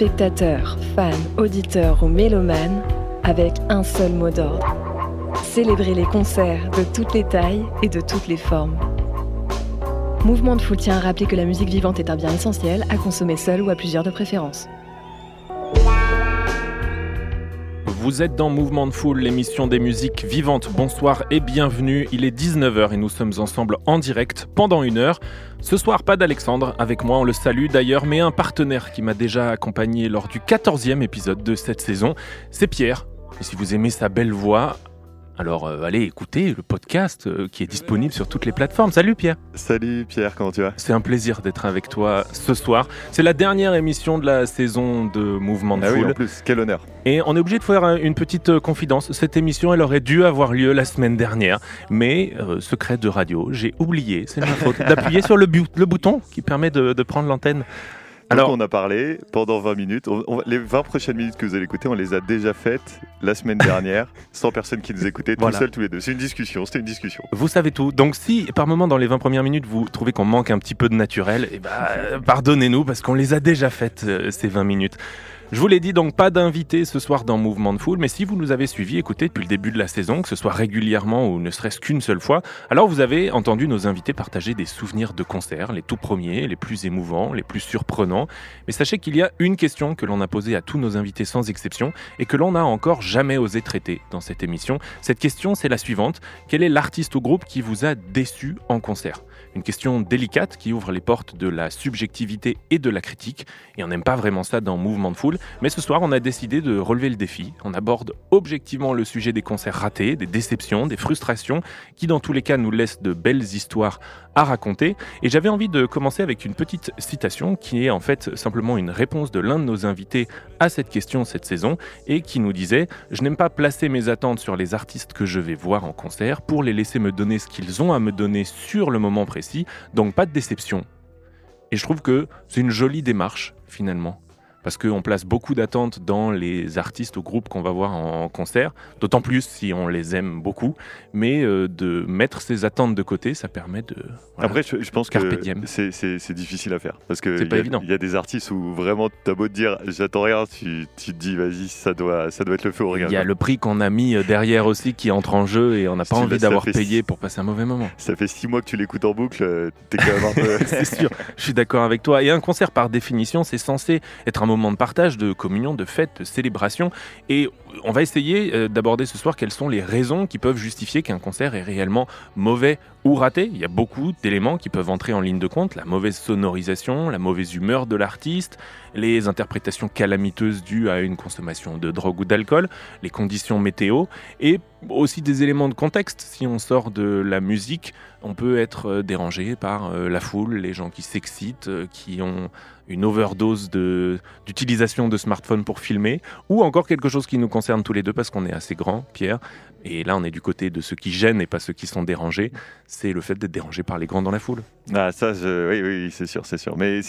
spectateurs, fans, auditeurs ou mélomanes avec un seul mot d'ordre. Célébrer les concerts de toutes les tailles et de toutes les formes. Mouvement de Foule tient à rappeler que la musique vivante est un bien essentiel à consommer seul ou à plusieurs de préférence. Vous êtes dans Mouvement de Foule, l'émission des musiques vivantes. Bonsoir et bienvenue. Il est 19h et nous sommes ensemble en direct pendant une heure. Ce soir, pas d'Alexandre avec moi, on le salue d'ailleurs, mais un partenaire qui m'a déjà accompagné lors du 14e épisode de cette saison, c'est Pierre. Et si vous aimez sa belle voix, alors euh, allez écouter le podcast euh, qui est disponible sur toutes les plateformes. Salut Pierre. Salut Pierre, comment tu vas? C'est un plaisir d'être avec toi ce soir. C'est la dernière émission de la saison de Mouvement de Ah oui, Foule. en plus, quel honneur. Et on est obligé de faire une petite euh, confidence. Cette émission, elle aurait dû avoir lieu la semaine dernière. Mais, euh, secret de radio, j'ai oublié, c'est ma faute, d'appuyer sur le, le bouton qui permet de, de prendre l'antenne. Alors, on a parlé pendant 20 minutes. On- on va- les 20 prochaines minutes que vous allez écouter, on les a déjà faites la semaine dernière, sans personne qui nous écoutait, tout Voilà. seul, tous les deux. C'est une discussion, c'était une discussion. Vous savez tout. Donc si par moment dans les 20 premières minutes vous trouvez qu'on manque un petit peu de naturel, eh ben, euh, pardonnez-nous parce qu'on les a déjà faites euh, ces 20 minutes. Je vous l'ai dit donc pas d'invité ce soir dans Mouvement de Foule, mais si vous nous avez suivis, écoutez depuis le début de la saison, que ce soit régulièrement ou ne serait-ce qu'une seule fois, alors vous avez entendu nos invités partager des souvenirs de concerts, les tout premiers, les plus émouvants, les plus surprenants. Mais sachez qu'il y a une question que l'on a posée à tous nos invités sans exception et que l'on n'a encore jamais osé traiter dans cette émission. Cette question, c'est la suivante. Quel est l'artiste ou groupe qui vous a déçu en concert? Une question délicate qui ouvre les portes de la subjectivité et de la critique. Et on n'aime pas vraiment ça dans Mouvement de Foule. Mais ce soir, on a décidé de relever le défi. On aborde objectivement le sujet des concerts ratés, des déceptions, des frustrations, qui dans tous les cas nous laissent de belles histoires à raconter. Et j'avais envie de commencer avec une petite citation qui est en fait simplement une réponse de l'un de nos invités à cette question cette saison et qui nous disait Je n'aime pas placer mes attentes sur les artistes que je vais voir en concert pour les laisser me donner ce qu'ils ont à me donner sur le moment précis, donc pas de déception. Et je trouve que c'est une jolie démarche finalement. Parce qu'on place beaucoup d'attentes dans les artistes ou groupes qu'on va voir en concert, d'autant plus si on les aime beaucoup. Mais euh, de mettre ses attentes de côté, ça permet de. voilà. Après, je, je pense que c'est- difficile à faire. Parce que C'est il pas y, y a des artistes où vraiment, t'as beau te dire, j'attends rien, tu, tu te dis, vas-y, ça doit, ça doit être le feu au regard. Il y a le prix qu'on a mis euh, derrière aussi qui entre en jeu et on n'a pas envie d'avoir payé six- pour passer un mauvais moment. Ça fait six mois que tu l'écoutes en boucle, euh, t'es quand même un peu. c'est sûr, je suis d'accord avec toi. Et un concert, par définition, c'est censé être un moment de partage, de communion, de fête, de célébration. Et on va essayer euh, d'aborder ce soir quelles sont les raisons qui peuvent justifier qu'un concert est réellement mauvais ou raté. Il y a beaucoup d'éléments qui peuvent entrer en ligne de compte. La mauvaise sonorisation, la mauvaise humeur de l'artiste, les interprétations calamiteuses dues à une consommation de drogue ou d'alcool, les conditions météo et aussi des éléments de contexte. Si on sort de la musique, on peut être euh, dérangé par euh, la foule, les gens qui s'excitent, qui ont une overdose de- d'utilisation de, smartphones pour filmer, ou encore quelque chose qui nous concerne tous les deux parce qu'on est assez grand, Pierre. Et là, on est du côté de ceux qui gênent et pas ceux qui sont dérangés. C'est le fait d'être dérangé par les grands dans la foule. Ah, ça, oui, oui, c'est sûr, c'est sûr. Mais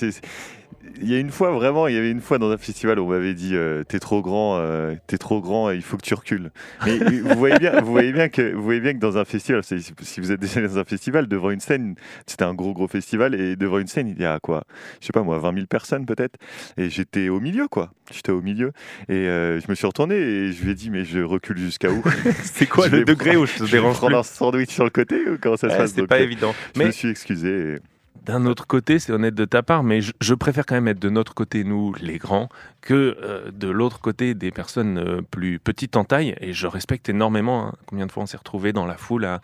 Il y a une fois, vraiment, il y avait une fois dans un festival où on m'avait dit euh, T'es trop grand, euh, t'es trop grand, il faut que tu recules. Mais vous voyez bien, vous voyez bien que, vous voyez bien que dans un festival, si vous êtes déjà dans un festival, devant une scène, c'était un gros gros festival, et devant une scène, il y a quoi? Je sais pas moi, 20 000 personnes peut-être. Et j'étais au milieu, quoi. J'étais au milieu. Et euh, je me suis retourné et je lui ai dit Mais je recule jusqu'à où? C'est quoi Je le degré où je te dérange prendre un sandwich sur le côté ou comment ça se Ouais, passe? C'est pas euh, évident. Je Mais me suis excusé. et- D'un autre côté, c'est honnête de ta part, mais je, je préfère quand même être de notre côté, nous, les grands, que euh, de l'autre côté des personnes euh, plus petites en taille. Et je respecte énormément hein, combien de fois on s'est retrouvé dans la foule à,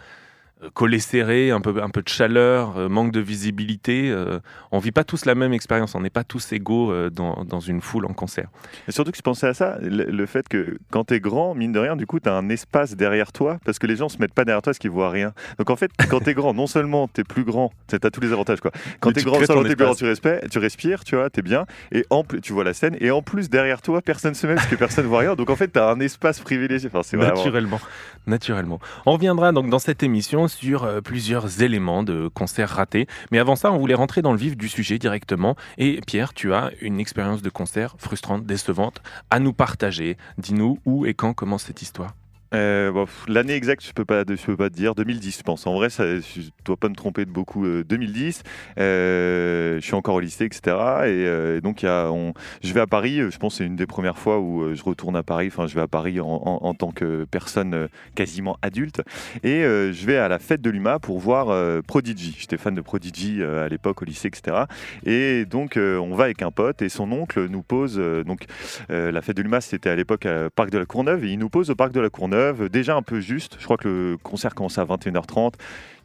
euh, collé serré, un peu, un peu de chaleur, euh, manque de visibilité. euh, on vit pas tous la même expérience, on n'est pas tous égaux dans, dans une foule en concert. Et surtout que je pensais à ça, le, le fait que quand t'es grand, mine de rien, du coup, t'as un espace derrière toi, parce que les gens se mettent pas derrière toi parce qu'ils voient rien. Donc en fait, quand t'es grand, non seulement t'es plus grand, t'as t'as tous les avantages quoi. Quand t'es tu grand, seulement plus grand, espace. tu respires, tu respires, tu vois, t'es bien, et en plus, tu vois la scène, et en plus derrière toi, personne se met parce que personne voit rien. Donc en fait, t'as un espace privilégié. Enfin, c'est vraiment. Naturellement, naturellement. On reviendra donc dans cette émission sur euh, plusieurs éléments de concerts ratés. Mais avant ça, on voulait rentrer dans le vif du sujet directement. Et Pierre, tu as une expérience de concert frustrante, décevante à nous partager. Dis-nous où et quand commence cette histoire? Euh, L'année exacte, je peux pas, peux pas te dire. 2010, je pense. En vrai, ça, je dois pas me tromper de beaucoup. euh, 2010, euh, je suis encore au lycée, etc. Et, euh, donc, je vais à Paris. euh, Je pense que c'est une des premières fois où euh, je retourne à Paris. Enfin, je vais à Paris en, tant que personne euh, quasiment adulte. Et euh, je vais à la fête de l'UMA pour voir euh, Prodigy. J'étais fan de Prodigy euh, à l'époque au lycée, etc. Et donc, euh, on va avec un pote et son oncle nous pose. euh, donc, euh, la fête de l'UMA, c'était à l'époque à Parc de la Courneuve. Et il nous pose au Parc de la Courneuve, déjà un peu juste. Je crois que le concert commençait à 21h30.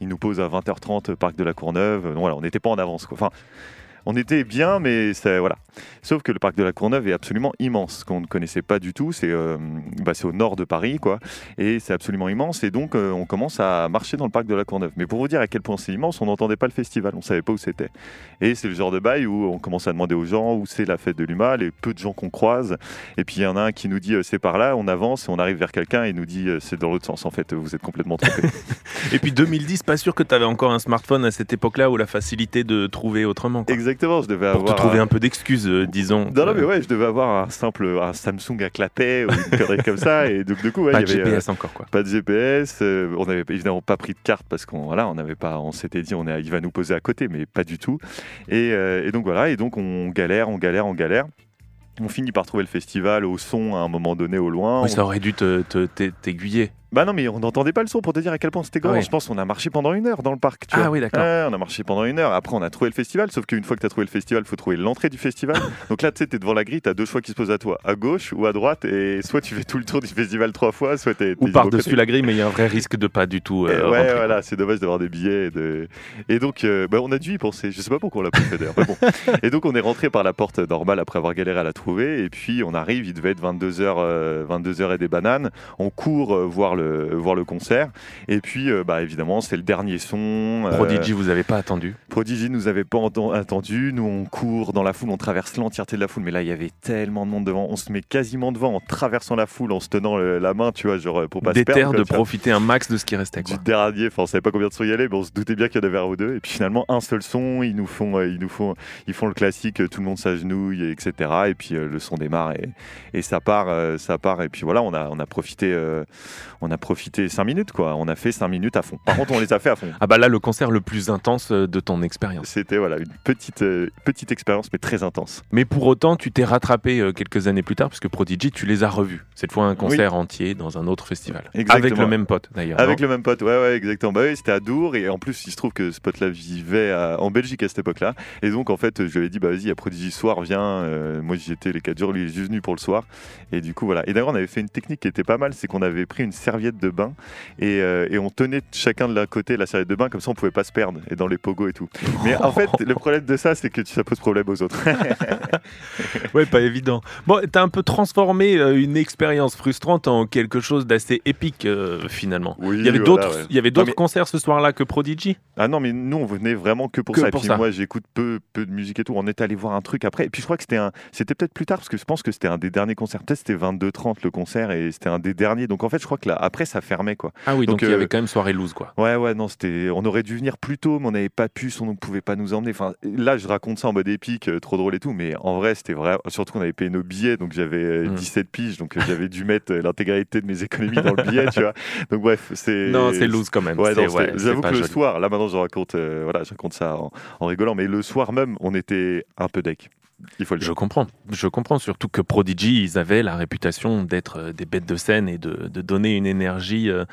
Il nous pose à 20h30 Parc de la Courneuve. Donc voilà, on n'était pas en avance. Quoi. Enfin, on était bien, mais ça, voilà. Sauf que le parc de la Courneuve est absolument immense, qu'on ne connaissait pas du tout. C'est euh, bah, au nord de Paris, quoi. Et c'est absolument immense. Et donc, euh, on commence à marcher dans le parc de la Courneuve. Mais pour vous dire à quel point c'est immense, on n'entendait pas le festival. On savait pas où c'était. Et c'est le genre de bail où on commence à demander aux gens où c'est la fête de l'UMA, les peu de gens qu'on croise. Et puis, il y en a un qui nous dit euh, c'est par là. On avance, on arrive vers quelqu'un et il nous dit c'est dans l'autre sens. En fait, vous êtes complètement trompé. Et puis 2010, pas sûr que tu avais encore un smartphone à cette époque-là ou la facilité de trouver autrement. quoi. Exactement, je devais Pour avoir. te trouver un peu d'excuses, euh, disons. Non, non, mais ouais, je devais avoir un simple un Samsung à clapet ou une connerie comme ça. Et donc, du coup, ouais, Pas il de y avait, euh, GPS encore, quoi. Pas de GPS, euh, on n'avait évidemment pas pris de carte parce qu'on voilà, on n'avait pas, on s'était dit on est, il va nous poser à côté, mais pas du tout. Et, euh, et donc voilà, et donc on galère, on galère, on galère. On finit par trouver le festival au son à un moment donné au loin. Oui, On- ça aurait dû te- te- te- t'aiguiller. Bah non, mais on n'entendait pas le son pour te dire à quel point c'était grand. Ah oui. Je pense qu'on a marché pendant une heure dans le parc. Tu Ah vois. oui, d'accord. Ouais, on a marché pendant une heure. Après, on a trouvé le festival. Sauf qu'une fois que tu as trouvé le festival, il faut trouver l'entrée du festival. Donc là, tu sais, tu es devant la grille, tu as deux choix qui se posent à toi, à gauche ou à droite. Et soit tu fais tout le tour du festival trois fois, soit tu es. Ou par-dessus la grille, mais il y a un vrai risque de pas du tout. Euh, ouais, rentrer, voilà, c'est dommage d'avoir des billets. Et, de... et donc, euh, bah, on a dû y penser. Je sais pas pourquoi on l'a pas fait d'ailleurs. bon. Et donc, on est rentré par la porte normale après avoir galéré à la trouver. Et puis, on arrive, il devait être 22h, 22h et des bananes. On court euh, voir, le, voir le concert. Et puis, euh, bah, évidemment, c'est le dernier son. euh, Prodigy, vous avez pas attendu? Prodigy nous avait pas attendu. Nous, on court dans la foule, on traverse l'entièreté de la foule. Mais là, il y avait tellement de monde devant. On se met quasiment devant en traversant la foule, en se tenant le- la main, tu vois, genre pour pas se perdre. de profiter un max de ce qui restait. du Quoi. dernier, enfin on savait pas combien de sons y allait, mais on se doutait bien qu'il y en avait un ou deux. Et puis finalement un seul son, ils nous font, euh, ils nous font, ils font le classique, euh, tout le monde s'agenouille, etc. Et puis euh, le son démarre et, et ça part, euh, ça part. Et puis voilà, on a, on a profité, euh, on a profité cinq minutes quoi. On a fait cinq minutes à fond. Par contre, on les a fait à fond. Ah bah là, le concert le plus intense euh, de ton expérience. C'était voilà une petite, euh, petite expérience, mais très intense. Mais pour autant, tu t'es rattrapé euh, quelques années plus tard, parce que Prodigy, tu les as revus. Cette fois, un concert entier dans un autre festival. Exactement. Avec le même pote, d'ailleurs. Avec le même pote, ouais, ouais, exactement. Bah oui, c'était à Dour et en plus, il se trouve que ce pote-là vivait à- en Belgique à cette époque-là. Et donc, en fait, je lui ai dit, bah vas-y, a Prodigy soir, viens. Euh, moi, j'y étais les 4 jours, lui, il est juste venu pour le soir. Et du coup, voilà. Et d'ailleurs, on avait fait une technique qui était pas mal, c'est qu'on avait pris une serviette de bain et, euh, et on tenait chacun de l'un côté la serviette de bain, comme ça, on pouvait pas se perdre et dans les pogos et tout. Mais en fait, le problème de ça, c'est que ça pose problème aux autres. Ouais, pas évident. Bon, t'as un peu transformé euh, une expérience frustrante en quelque chose d'assez épique, euh, finalement. Oui, il y avait voilà, d'autres ouais. il y avait d'autres mais- concerts ce soir-là que Prodigy? Ah non, mais nous, on venait vraiment que pour Que ça. pour et puis ça. moi, j'écoute peu, peu de musique et tout. On est allé voir un truc après. Et puis je crois que c'était un, c'était peut-être plus tard parce que je pense que c'était un des derniers concerts. Peut-être c'était 22h30 le concert et c'était un des derniers. Donc en fait, je crois que là, après, ça fermait quoi. Ah oui, donc, Donc, il y euh, avait quand même soirée loose, quoi. Ouais, ouais, non, c'était. On aurait dû venir plus tôt, mais on n'avait pas pu, on ne pouvait pas nous emmener. Enfin, là, je raconte ça en mode épique, euh, trop drôle et tout, mais en vrai, c'était vrai. Surtout qu'on avait payé nos billets, donc j'avais euh, Mm. 17 piges, donc j'avais dû mettre l'intégralité de mes économies dans le billet, tu vois. Donc bref, c'est. Non, c'est loose quand même. Ouais, ouais, j'avoue que le joli. soir, là maintenant je raconte, euh, voilà, je raconte ça en, en rigolant, mais le soir même, on était un peu deck. Je comprends, je comprends surtout que Prodigy, ils avaient la réputation d'être euh, des bêtes de scène et de, de donner une énergie euh,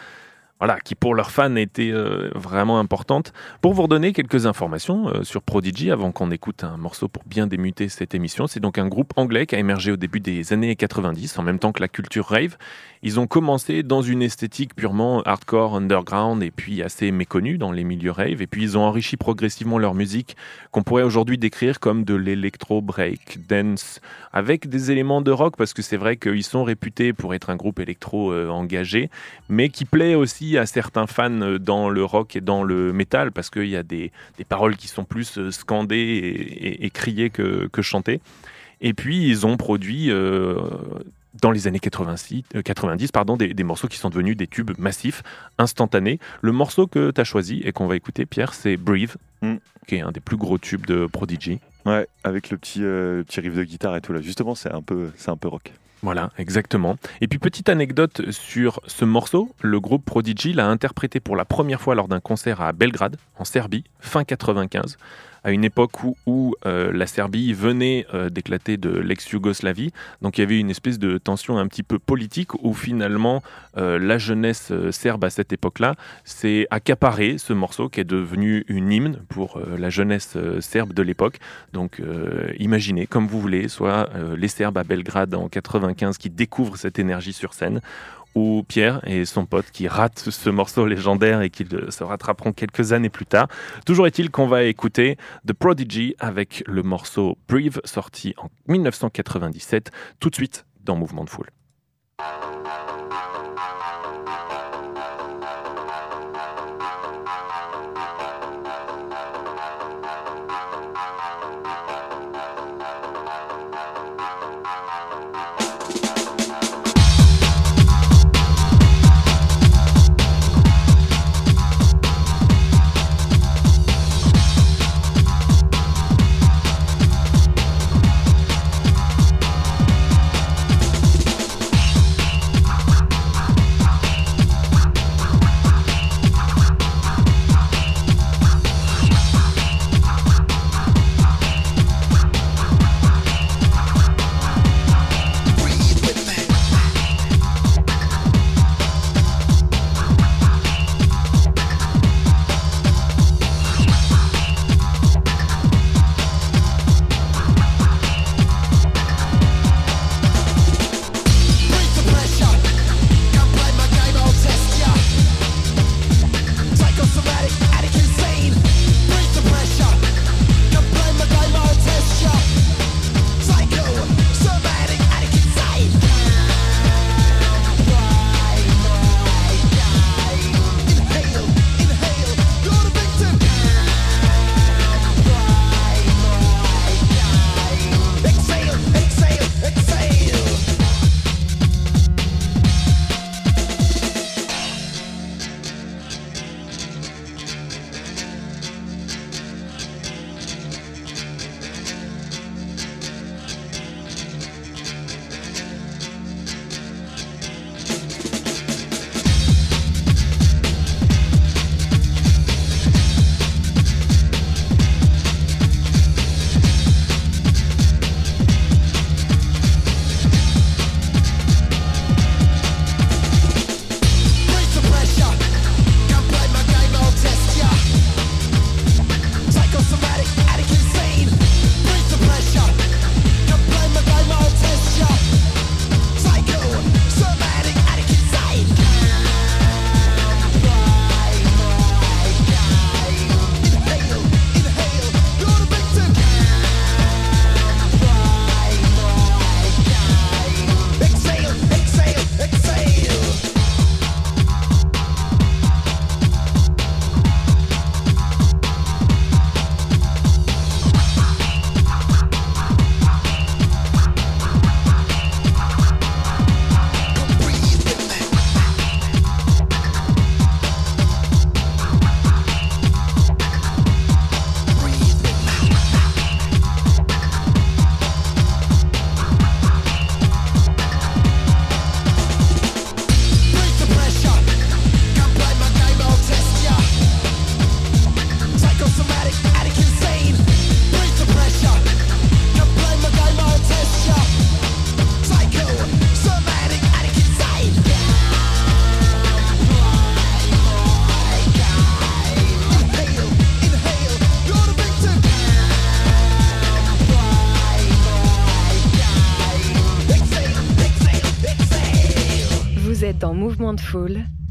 voilà, qui pour leurs fans était euh, vraiment importante. Pour vous redonner quelques informations euh, sur Prodigy, avant qu'on écoute un morceau pour bien démuter cette émission, c'est donc un groupe anglais qui a émergé au début des années 90, en même temps que la culture rave. Ils ont commencé dans une esthétique purement hardcore, underground et puis assez méconnue dans les milieux rave. Et puis ils ont enrichi progressivement leur musique qu'on pourrait aujourd'hui décrire comme de l'électro break dance avec des éléments de rock parce que c'est vrai qu'ils sont réputés pour être un groupe électro euh, engagé, mais qui plaît aussi à certains fans euh, dans le rock et dans le métal parce qu'il y a des, des, paroles qui sont plus euh, scandées et, et, criées que, que, chantées. Et puis ils ont produit euh, dans les années 86, 90 pardon, des, des, morceaux qui sont devenus des tubes massifs, instantanés. Le morceau que tu as choisi et qu'on va écouter, Pierre, c'est Breathe, mm. qui est un des plus gros tubes de Prodigy. Ouais, avec le petit, euh, petit riff de guitare et tout là. Justement, c'est un peu, c'est un peu rock. Voilà, exactement. Et puis petite anecdote sur ce morceau, le groupe Prodigy l'a interprété pour la première fois lors d'un concert à Belgrade, en Serbie, fin 95 à une époque où, euh, la Serbie venait euh, d'éclater de l'ex-Yougoslavie. Donc il y avait une espèce de tension un petit peu politique où finalement euh, la jeunesse serbe à cette époque-là s'est accaparé ce morceau qui est devenu une hymne pour la jeunesse serbe de l'époque. Donc imaginez comme vous voulez, soit les Serbes à Belgrade en 95 qui découvrent cette énergie sur scène, ou Pierre et son pote qui ratent ce morceau légendaire et qui se rattraperont quelques années plus tard. Toujours est-il qu'on va écouter The Prodigy avec le morceau Breathe sorti en 1997 tout de suite dans Mouvement de Foule.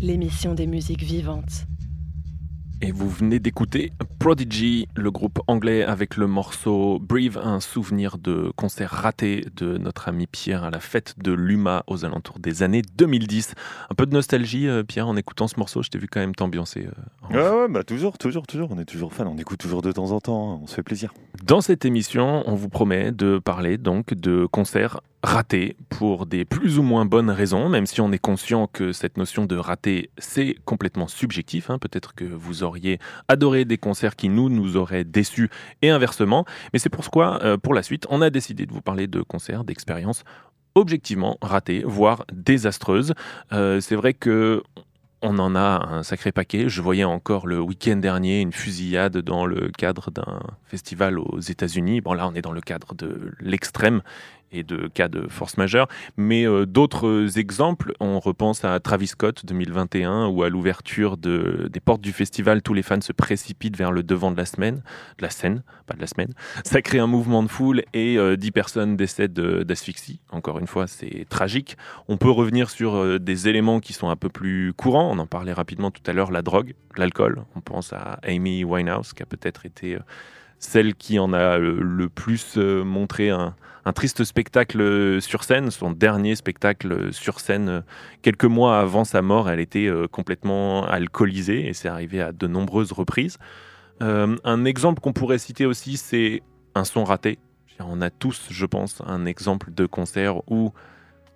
L'émission des musiques vivantes. Et vous venez d'écouter Prodigy, le groupe anglais avec le morceau Breathe, un souvenir de concert raté de notre ami Pierre à la fête de l'UMA aux alentours des années 2010. Un peu de nostalgie, euh, Pierre, en écoutant ce morceau, je t'ai vu quand même t'ambiancer. euh, en- Ouais, ouais, bah toujours, toujours, toujours. On est toujours fan. On écoute toujours de temps en temps. hein, On se fait plaisir. Dans cette émission, on vous promet de parler donc de concerts ratés pour des plus ou moins bonnes raisons, même si on est conscient que cette notion de raté, c'est complètement subjectif. hein. Peut-être que vous auriez adoré des concerts qui nous, nous auraient déçus et inversement. Mais c'est pourquoi, euh, pour la suite, on a décidé de vous parler de concerts, d'expériences objectivement ratées, voire désastreuses. Euh, c'est vrai que on en a un sacré paquet. Je voyais encore le week-end dernier une fusillade dans le cadre d'un festival aux États-Unis. Bon, là, on est dans le cadre de l'extrême et de cas de force majeure. Mais euh, d'autres exemples, on repense à Travis Scott 2021 ou à l'ouverture de, des portes du festival, tous les fans se précipitent vers le devant de la semaine, de la scène, pas de la semaine. Ça crée un mouvement de foule et euh, 10 personnes décèdent de- d'asphyxie. Encore une fois, c'est tragique. On peut revenir sur euh, des éléments qui sont un peu plus courants. On en parlait rapidement tout à l'heure, la drogue, l'alcool. On pense à Amy Winehouse, qui a peut-être été euh, celle qui en a euh, le plus euh, montré un, triste spectacle sur scène. Son dernier spectacle sur scène, euh, quelques mois avant sa mort, elle était complètement alcoolisée et c'est arrivé à de nombreuses reprises. Un exemple qu'on pourrait citer aussi, c'est un son raté. On a tous, je pense, un exemple de concert où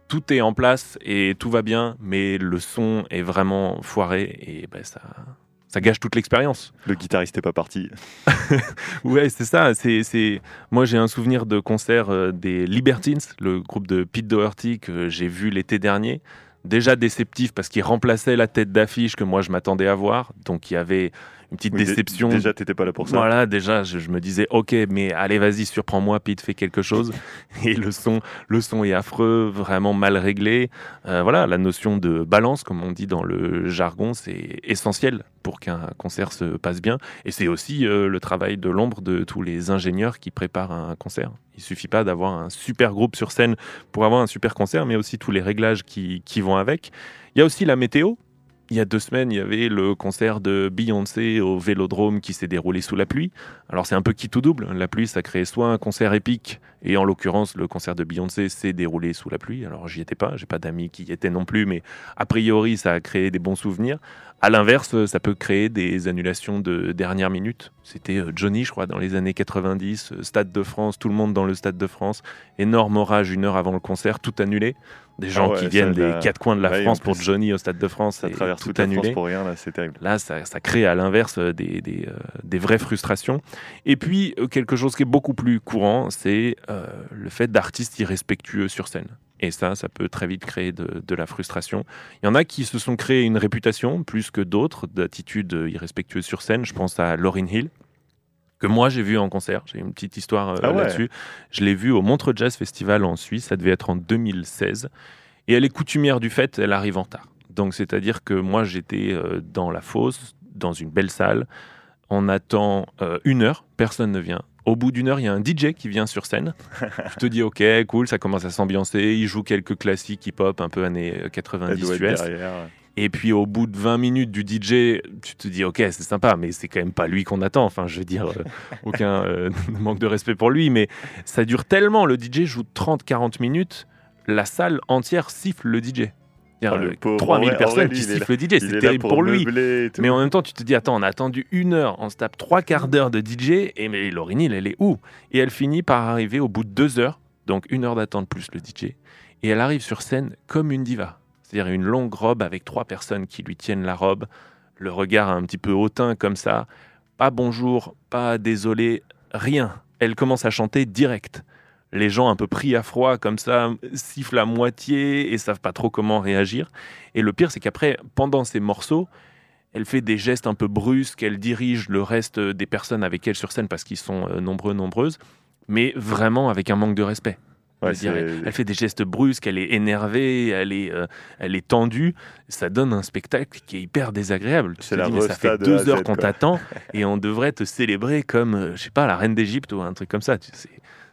tout est en place et tout va bien, mais le son est vraiment foiré et ben, ça, ça gâche toute l'expérience. Le guitariste n'est pas parti. Ouais, c'est ça. C'est, c'est... Moi, j'ai un souvenir de concert euh, des Libertines, le groupe de Pete Doherty que j'ai vu l'été dernier. Déjà déceptif parce qu'il remplaçait la tête d'affiche que moi je m'attendais à voir. Donc il y avait une petite Oui, déception. Déjà, t'étais pas là pour ça. Voilà, déjà, je, je me disais, ok, mais allez, vas-y, surprends-moi, Pete, fais quelque chose. Et le son, le son est affreux, vraiment mal réglé. Euh, voilà, la notion de balance, comme on dit dans le jargon, c'est essentiel pour qu'un concert se passe bien. Et c'est aussi euh, le travail de l'ombre de tous les ingénieurs qui préparent un concert. Il suffit pas d'avoir un super groupe sur scène pour avoir un super concert, mais aussi tous les réglages qui, qui vont avec. Il y a aussi la météo. Il y a deux semaines, il y avait le concert de Beyoncé au Vélodrome qui s'est déroulé sous la pluie. Alors c'est un peu qui tout double. La pluie, ça crée soit un concert épique, et en l'occurrence, le concert de Beyoncé s'est déroulé sous la pluie. Alors j'y étais pas, j'ai pas d'amis qui y étaient non plus, mais a priori, ça a créé des bons souvenirs. À l'inverse, ça peut créer des annulations de dernière minute. C'était euh, Johnny, je crois, dans les années 90, euh, Stade de France, tout le monde dans le Stade de France. Énorme orage une heure avant le concert, tout annulé. Des gens ouais, qui viennent des quatre coins de la ouais, France pour Johnny au Stade de France. Ça traverse tout toute la France annulé. pour rien, là, c'est terrible. Là, ça, ça crée à l'inverse euh, des, des, euh, des vraies frustrations. Et puis, euh, quelque chose qui est beaucoup plus courant, c'est euh, le fait d'artistes irrespectueux sur scène. Et ça, ça peut très vite créer de, de la frustration. Il y en a qui se sont créés une réputation, plus que d'autres, d'attitudes irrespectueuses sur scène. Je pense à Lauryn Hill, que moi j'ai vu en concert. J'ai une petite histoire euh, Ah ouais. là-dessus. Je l'ai vue au Montreux Jazz Festival en Suisse, ça devait être en 2016. Et elle est coutumière du fait, elle arrive en retard. Donc c'est-à-dire que moi j'étais euh, dans la fosse, dans une belle salle. On attend euh, une heure, personne ne vient. Au bout d'une heure, il y a un DJ qui vient sur scène. Je te dis, ok, cool, ça commence à s'ambiancer. Il joue quelques classiques hip-hop, un peu années euh, Elle 90 doit être US. derrière. Et puis au bout de 20 minutes du DJ, tu te dis ok c'est sympa, mais c'est quand même pas lui qu'on attend. Enfin je veux dire, euh, aucun euh, manque de respect pour lui, mais ça dure tellement. Le DJ joue 30-40 minutes, la salle entière siffle le DJ. Ah, le Euh, pauvre 3000 Auré- personnes qui sifflent le DJ, c'est terrible pour, lui. Mais en même temps, tu te dis, attends, on a attendu une heure, on se tape trois quarts d'heure de DJ, et mais Lauryn Hill, elle est où? Et elle finit par arriver au bout de deux heures, donc une heure d'attente plus le DJ, et elle arrive sur scène comme une diva. C'est-à-dire une longue robe avec trois personnes qui lui tiennent la robe, le regard un petit peu hautain comme ça, pas bonjour, pas désolé, rien. Elle commence à chanter direct. Les gens un peu pris à froid comme ça sifflent à moitié et savent pas trop comment réagir. Et le pire, c'est qu'après, pendant ces morceaux, elle fait des gestes un peu brusques, elle dirige le reste des personnes avec elle sur scène parce qu'ils sont euh, nombreux, nombreuses, mais vraiment avec un manque de respect. Ouais, elle, fait des gestes brusques, elle est énervée, elle est, euh, elle est tendue. Ça donne un spectacle qui est hyper désagréable. Tu te la dis, mais ça fait deux heures qu'on t'attend et on devrait te célébrer comme, euh, je sais pas, la reine d'Égypte ou un truc comme ça.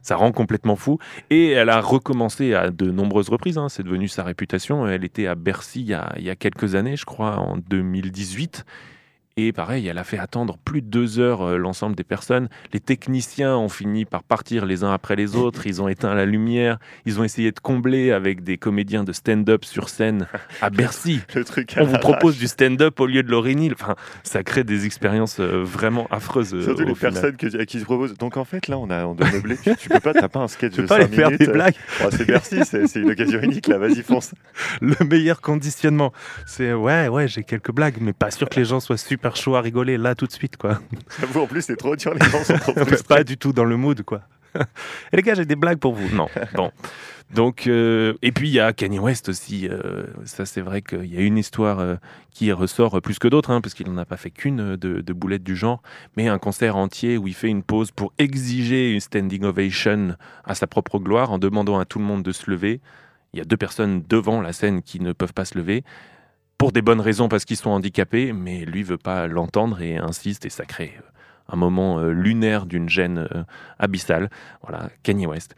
Ça rend complètement fou. Et elle a recommencé à de nombreuses reprises. hein. C'est devenu sa réputation. Elle était à Bercy il y, a, il y a quelques années, je crois, en 2018. Et pareil, elle a fait attendre plus de deux heures euh, l'ensemble des personnes. Les techniciens ont fini par partir les uns après les autres. Ils ont éteint la lumière. Ils ont essayé de combler avec des comédiens de stand-up sur scène à Bercy. Le truc à On vous propose du stand-up au lieu de l'Orénil. Enfin, ça crée des expériences euh, vraiment affreuses. euh, Surtout les final. personnes que- à qui se proposent. Donc en fait, là, on a on doit meubler. Tu, tu peux pas, t'as pas un sketch Tu de peux pas 5 les faire des blagues. Oh, c'est Bercy, c'est une occasion unique là. Vas-y, fonce. Le meilleur conditionnement, c'est ouais, ouais, j'ai quelques blagues, mais pas sûr que les gens soient super chauds à rigoler là tout de suite, quoi. J'avoue, en plus, c'est trop dur. Les gens sont trop pas du tout dans le mood, quoi. Et les gars, j'ai des blagues pour vous. Non, bon. Donc, euh, et puis il y a Kanye West aussi. euh, ça, c'est vrai qu'il y a une histoire euh, qui ressort plus que d'autres, hein, parce qu'il n'en a pas fait qu'une de, de boulette du genre, mais un concert entier où il fait une pause pour exiger une standing ovation à sa propre gloire en demandant à tout le monde de se lever. Il y a deux personnes devant la scène qui ne peuvent pas se lever. Pour des bonnes raisons, parce qu'ils sont handicapés, mais lui veut pas l'entendre et insiste, et ça crée euh, un moment euh, lunaire d'une gêne euh, abyssale. Voilà, Kanye West.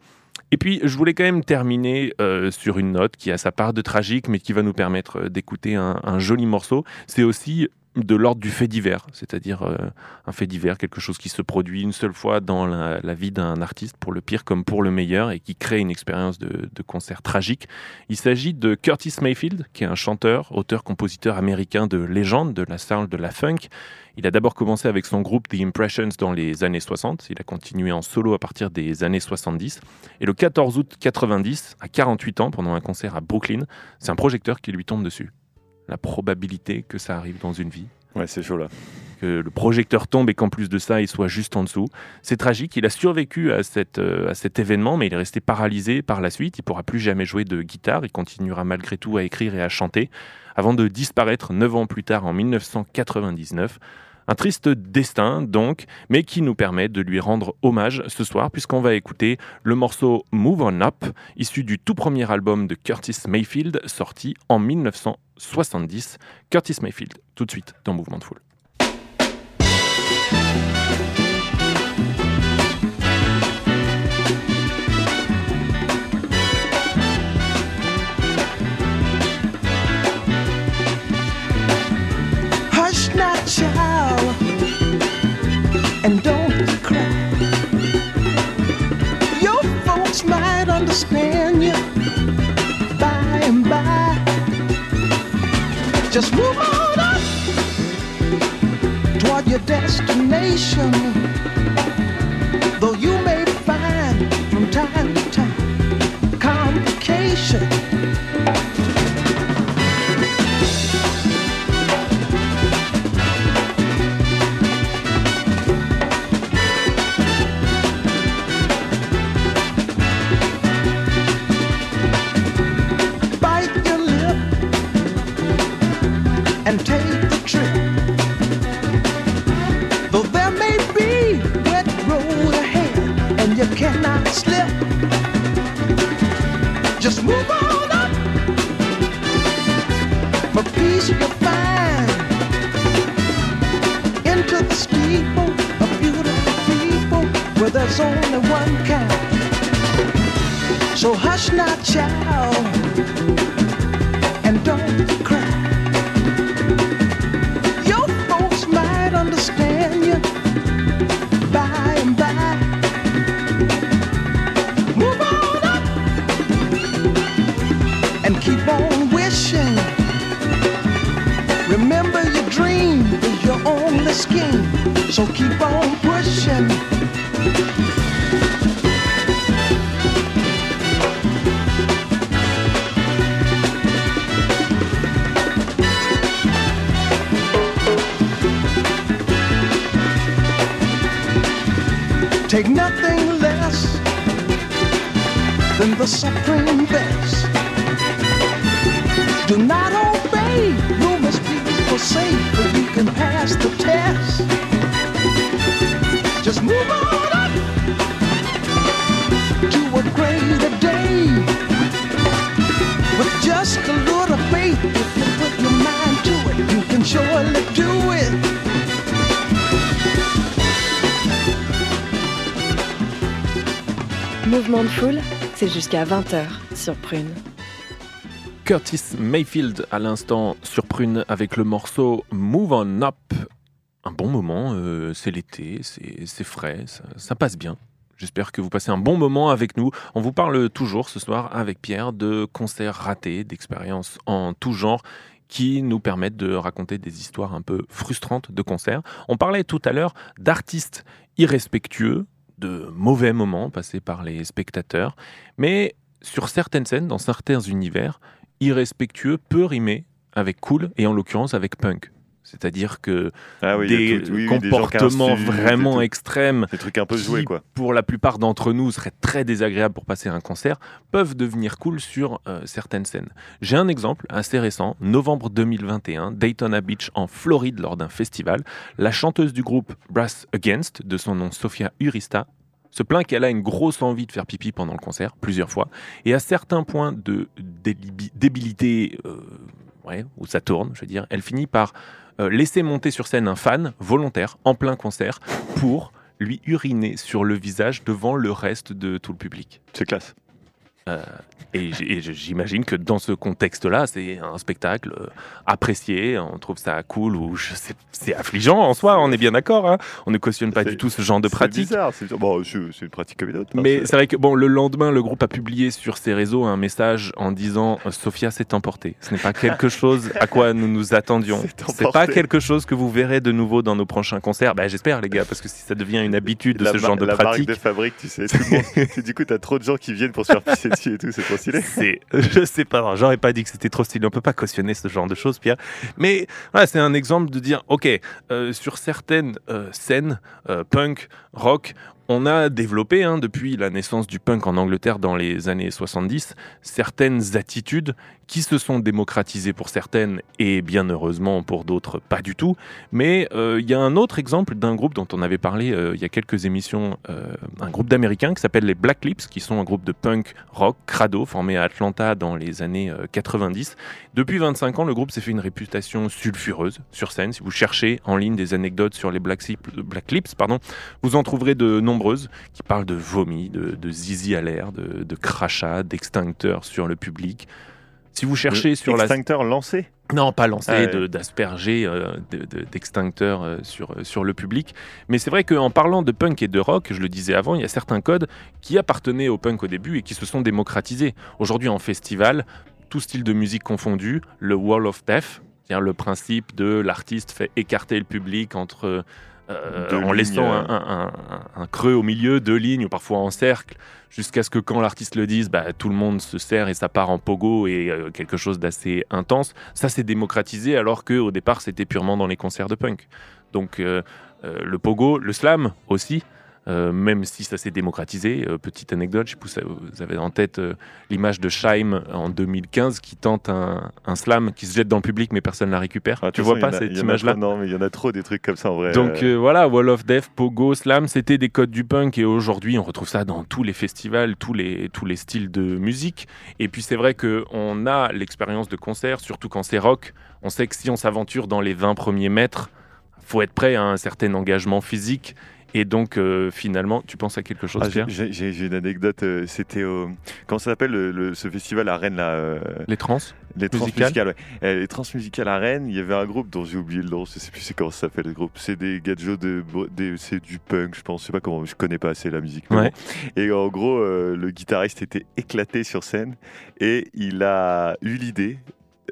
Et puis, je voulais quand même terminer sur une note qui a sa part de tragique, mais qui va nous permettre d'écouter un joli morceau. C'est aussi de l'ordre du fait divers, c'est-à-dire euh, un fait divers, quelque chose qui se produit une seule fois dans la, vie d'un artiste, pour le pire comme pour le meilleur, et qui crée une expérience de, de concert tragique. Il s'agit de Curtis Mayfield, qui est un chanteur, auteur-compositeur américain de légende, de la soul, de la funk. Il a d'abord commencé avec son groupe The Impressions dans les années 60. Il a continué en solo à partir des années 70. Et le 14 août 90, à 48 ans, pendant un concert à Brooklyn, c'est un projecteur qui lui tombe dessus. La probabilité que ça arrive dans une vie, Ouais, c'est chaud là. que le projecteur tombe et qu'en plus de ça, il soit juste en dessous. C'est tragique. Il a survécu à, cette, euh, à cet événement, mais il est resté paralysé par la suite. Il pourra plus jamais jouer de guitare. Il continuera malgré tout à écrire et à chanter, avant de disparaître neuf ans plus tard, en 1999. Un triste destin, donc, mais qui nous permet de lui rendre hommage ce soir, puisqu'on va écouter le morceau Move On Up, issu du tout premier album de Curtis Mayfield, sorti en 1970. Curtis Mayfield, tout de suite dans Mouvement de Foule. And don't cry. Your folks might understand you by and by. Just move on up toward your destination. Though you child, jusqu'à 20h sur Prune. Curtis Mayfield à l'instant sur Prune avec le morceau Move On Up. Un bon moment, euh, c'est l'été, c'est frais, ça passe bien. J'espère que vous passez un bon moment avec nous. On vous parle toujours ce soir avec Pierre de concerts ratés, d'expériences en tout genre qui nous permettent de raconter des histoires un peu frustrantes de concerts. On parlait tout à l'heure d'artistes irrespectueux, de mauvais moments passés par les spectateurs, mais sur certaines scènes, dans certains univers, irrespectueux peut rimer avec cool et en l'occurrence avec punk. C'est-à-dire que Ah oui, des tout- oui, oui, des gens qui comportements vraiment tout. extrêmes Des trucs un peu joués, quoi. pour la plupart d'entre nous, seraient très désagréables pour passer un concert, peuvent devenir cool sur euh, certaines scènes. J'ai un exemple assez récent, novembre 2021, Daytona Beach en Floride lors d'un festival. La chanteuse du groupe Brass Against, de son nom Sofia Urista, se plaint qu'elle a une grosse envie de faire pipi pendant le concert, plusieurs fois, et à certains points de débilité, euh, ouais, où ça tourne, je veux dire, elle finit par euh, laisser monter sur scène un fan volontaire en plein concert pour lui uriner sur le visage devant le reste de tout le public. C'est classe. Et j'- et j'imagine que dans ce contexte-là, c'est un spectacle euh, apprécié, on trouve ça cool ou c'est affligeant en soi, on est bien d'accord. hein. on ne cautionne pas du tout ce genre de C'est pratique. bizarre. C'est bon, c'est- une pratique comme une autre. hein, Mais c'est- vrai que bon, le lendemain, le groupe a publié sur ses réseaux un message en disant euh, Sophia s'est emportée. Ce n'est pas quelque chose à quoi nous nous attendions. C'est pas quelque chose que vous verrez de nouveau dans nos prochains concerts. Ben, J'espère, les gars, parce que si ça devient une habitude de la ce genre de la pratique, marque de fabrique, tu sais, tout le monde. du coup, t'as trop de gens qui viennent pour se faire pisser dessus et c'est trop stylé. je sais pas, j'aurais pas dit que c'était trop stylé. On peut pas cautionner ce genre de choses, Pierre. Mais voilà, c'est un exemple de dire, ok, euh, sur certaines euh, scènes euh, punk, rock, on a développé hein, depuis la naissance du punk en Angleterre dans les années 70 certaines attitudes qui se sont démocratisées pour certaines et bien heureusement pour d'autres pas du tout. Mais euh, il y a un autre exemple d'un groupe dont on avait parlé euh, il y a quelques émissions, euh, un groupe d'Américains qui s'appelle les Black Lips, qui sont un groupe de punk rock crado formé à Atlanta dans les années euh, 90. Depuis 25 ans, le groupe s'est fait une réputation sulfureuse sur scène. Si vous cherchez en ligne des anecdotes sur les Black, Lip- Black Lips, vous en trouverez de nombreuses qui parlent de vomi, de, de zizi à l'air, de, de crachats, d'extincteurs sur le public. Si vous cherchez sur la Extincteur lancé. non, pas lancer, Ah ouais. d'asperger euh, de- de- d'extincteurs euh, sur, euh, sur le public. Mais c'est vrai qu'en parlant de punk et de rock, je le disais avant, il y a certains codes qui appartenaient au punk au début et qui se sont démocratisés. Aujourd'hui, en festival, tout style de musique confondu, le wall of death, c'est-à-dire le principe de l'artiste fait écarter le public entre... euh, en lignes, laissant euh. un, un- un- un creux au milieu, deux lignes, ou parfois en cercle, jusqu'à ce que quand l'artiste le dise, bah, tout le monde se serre et ça part en pogo et euh, quelque chose d'assez intense. Ça, c'est démocratisé alors qu'au départ, c'était purement dans les concerts de punk. Donc, euh, le pogo, le slam aussi. Euh, même si ça s'est démocratisé, Euh, petite anecdote, je sais pas vous avez en tête euh, l'image de Scheim en 2015 qui tente un, un slam qui se jette dans le public mais personne ne la récupère. Ah, tu vois façon, pas a- cette image-là Non, mais il y en a trop des trucs comme ça en vrai. donc voilà, Wall of Death, Pogo, Slam, c'était des codes du punk et aujourd'hui on retrouve ça dans tous les festivals, tous les, tous les styles de musique. Et puis c'est vrai qu'on a l'expérience de concert, surtout quand c'est rock. On sait que si on s'aventure dans les 20 premiers mètres, faut être prêt à un certain engagement physique. Et donc euh, finalement, tu penses à quelque chose, Ah, j'ai- Pierre j'ai une anecdote. euh, C'était au. Comment ça s'appelle le- le- ce festival à Rennes là euh, Les trans Les Musicales ouais. Euh, les transmusicales à Rennes, il y avait un groupe dont j'ai oublié le nom, je sais plus c'est comment ça s'appelle le groupe. C'est des gadgets de, c'est du punk, je pense, je sais pas comment, je connais pas assez la musique. Ouais. Et en gros, euh, le guitariste était éclaté sur scène et il a eu l'idée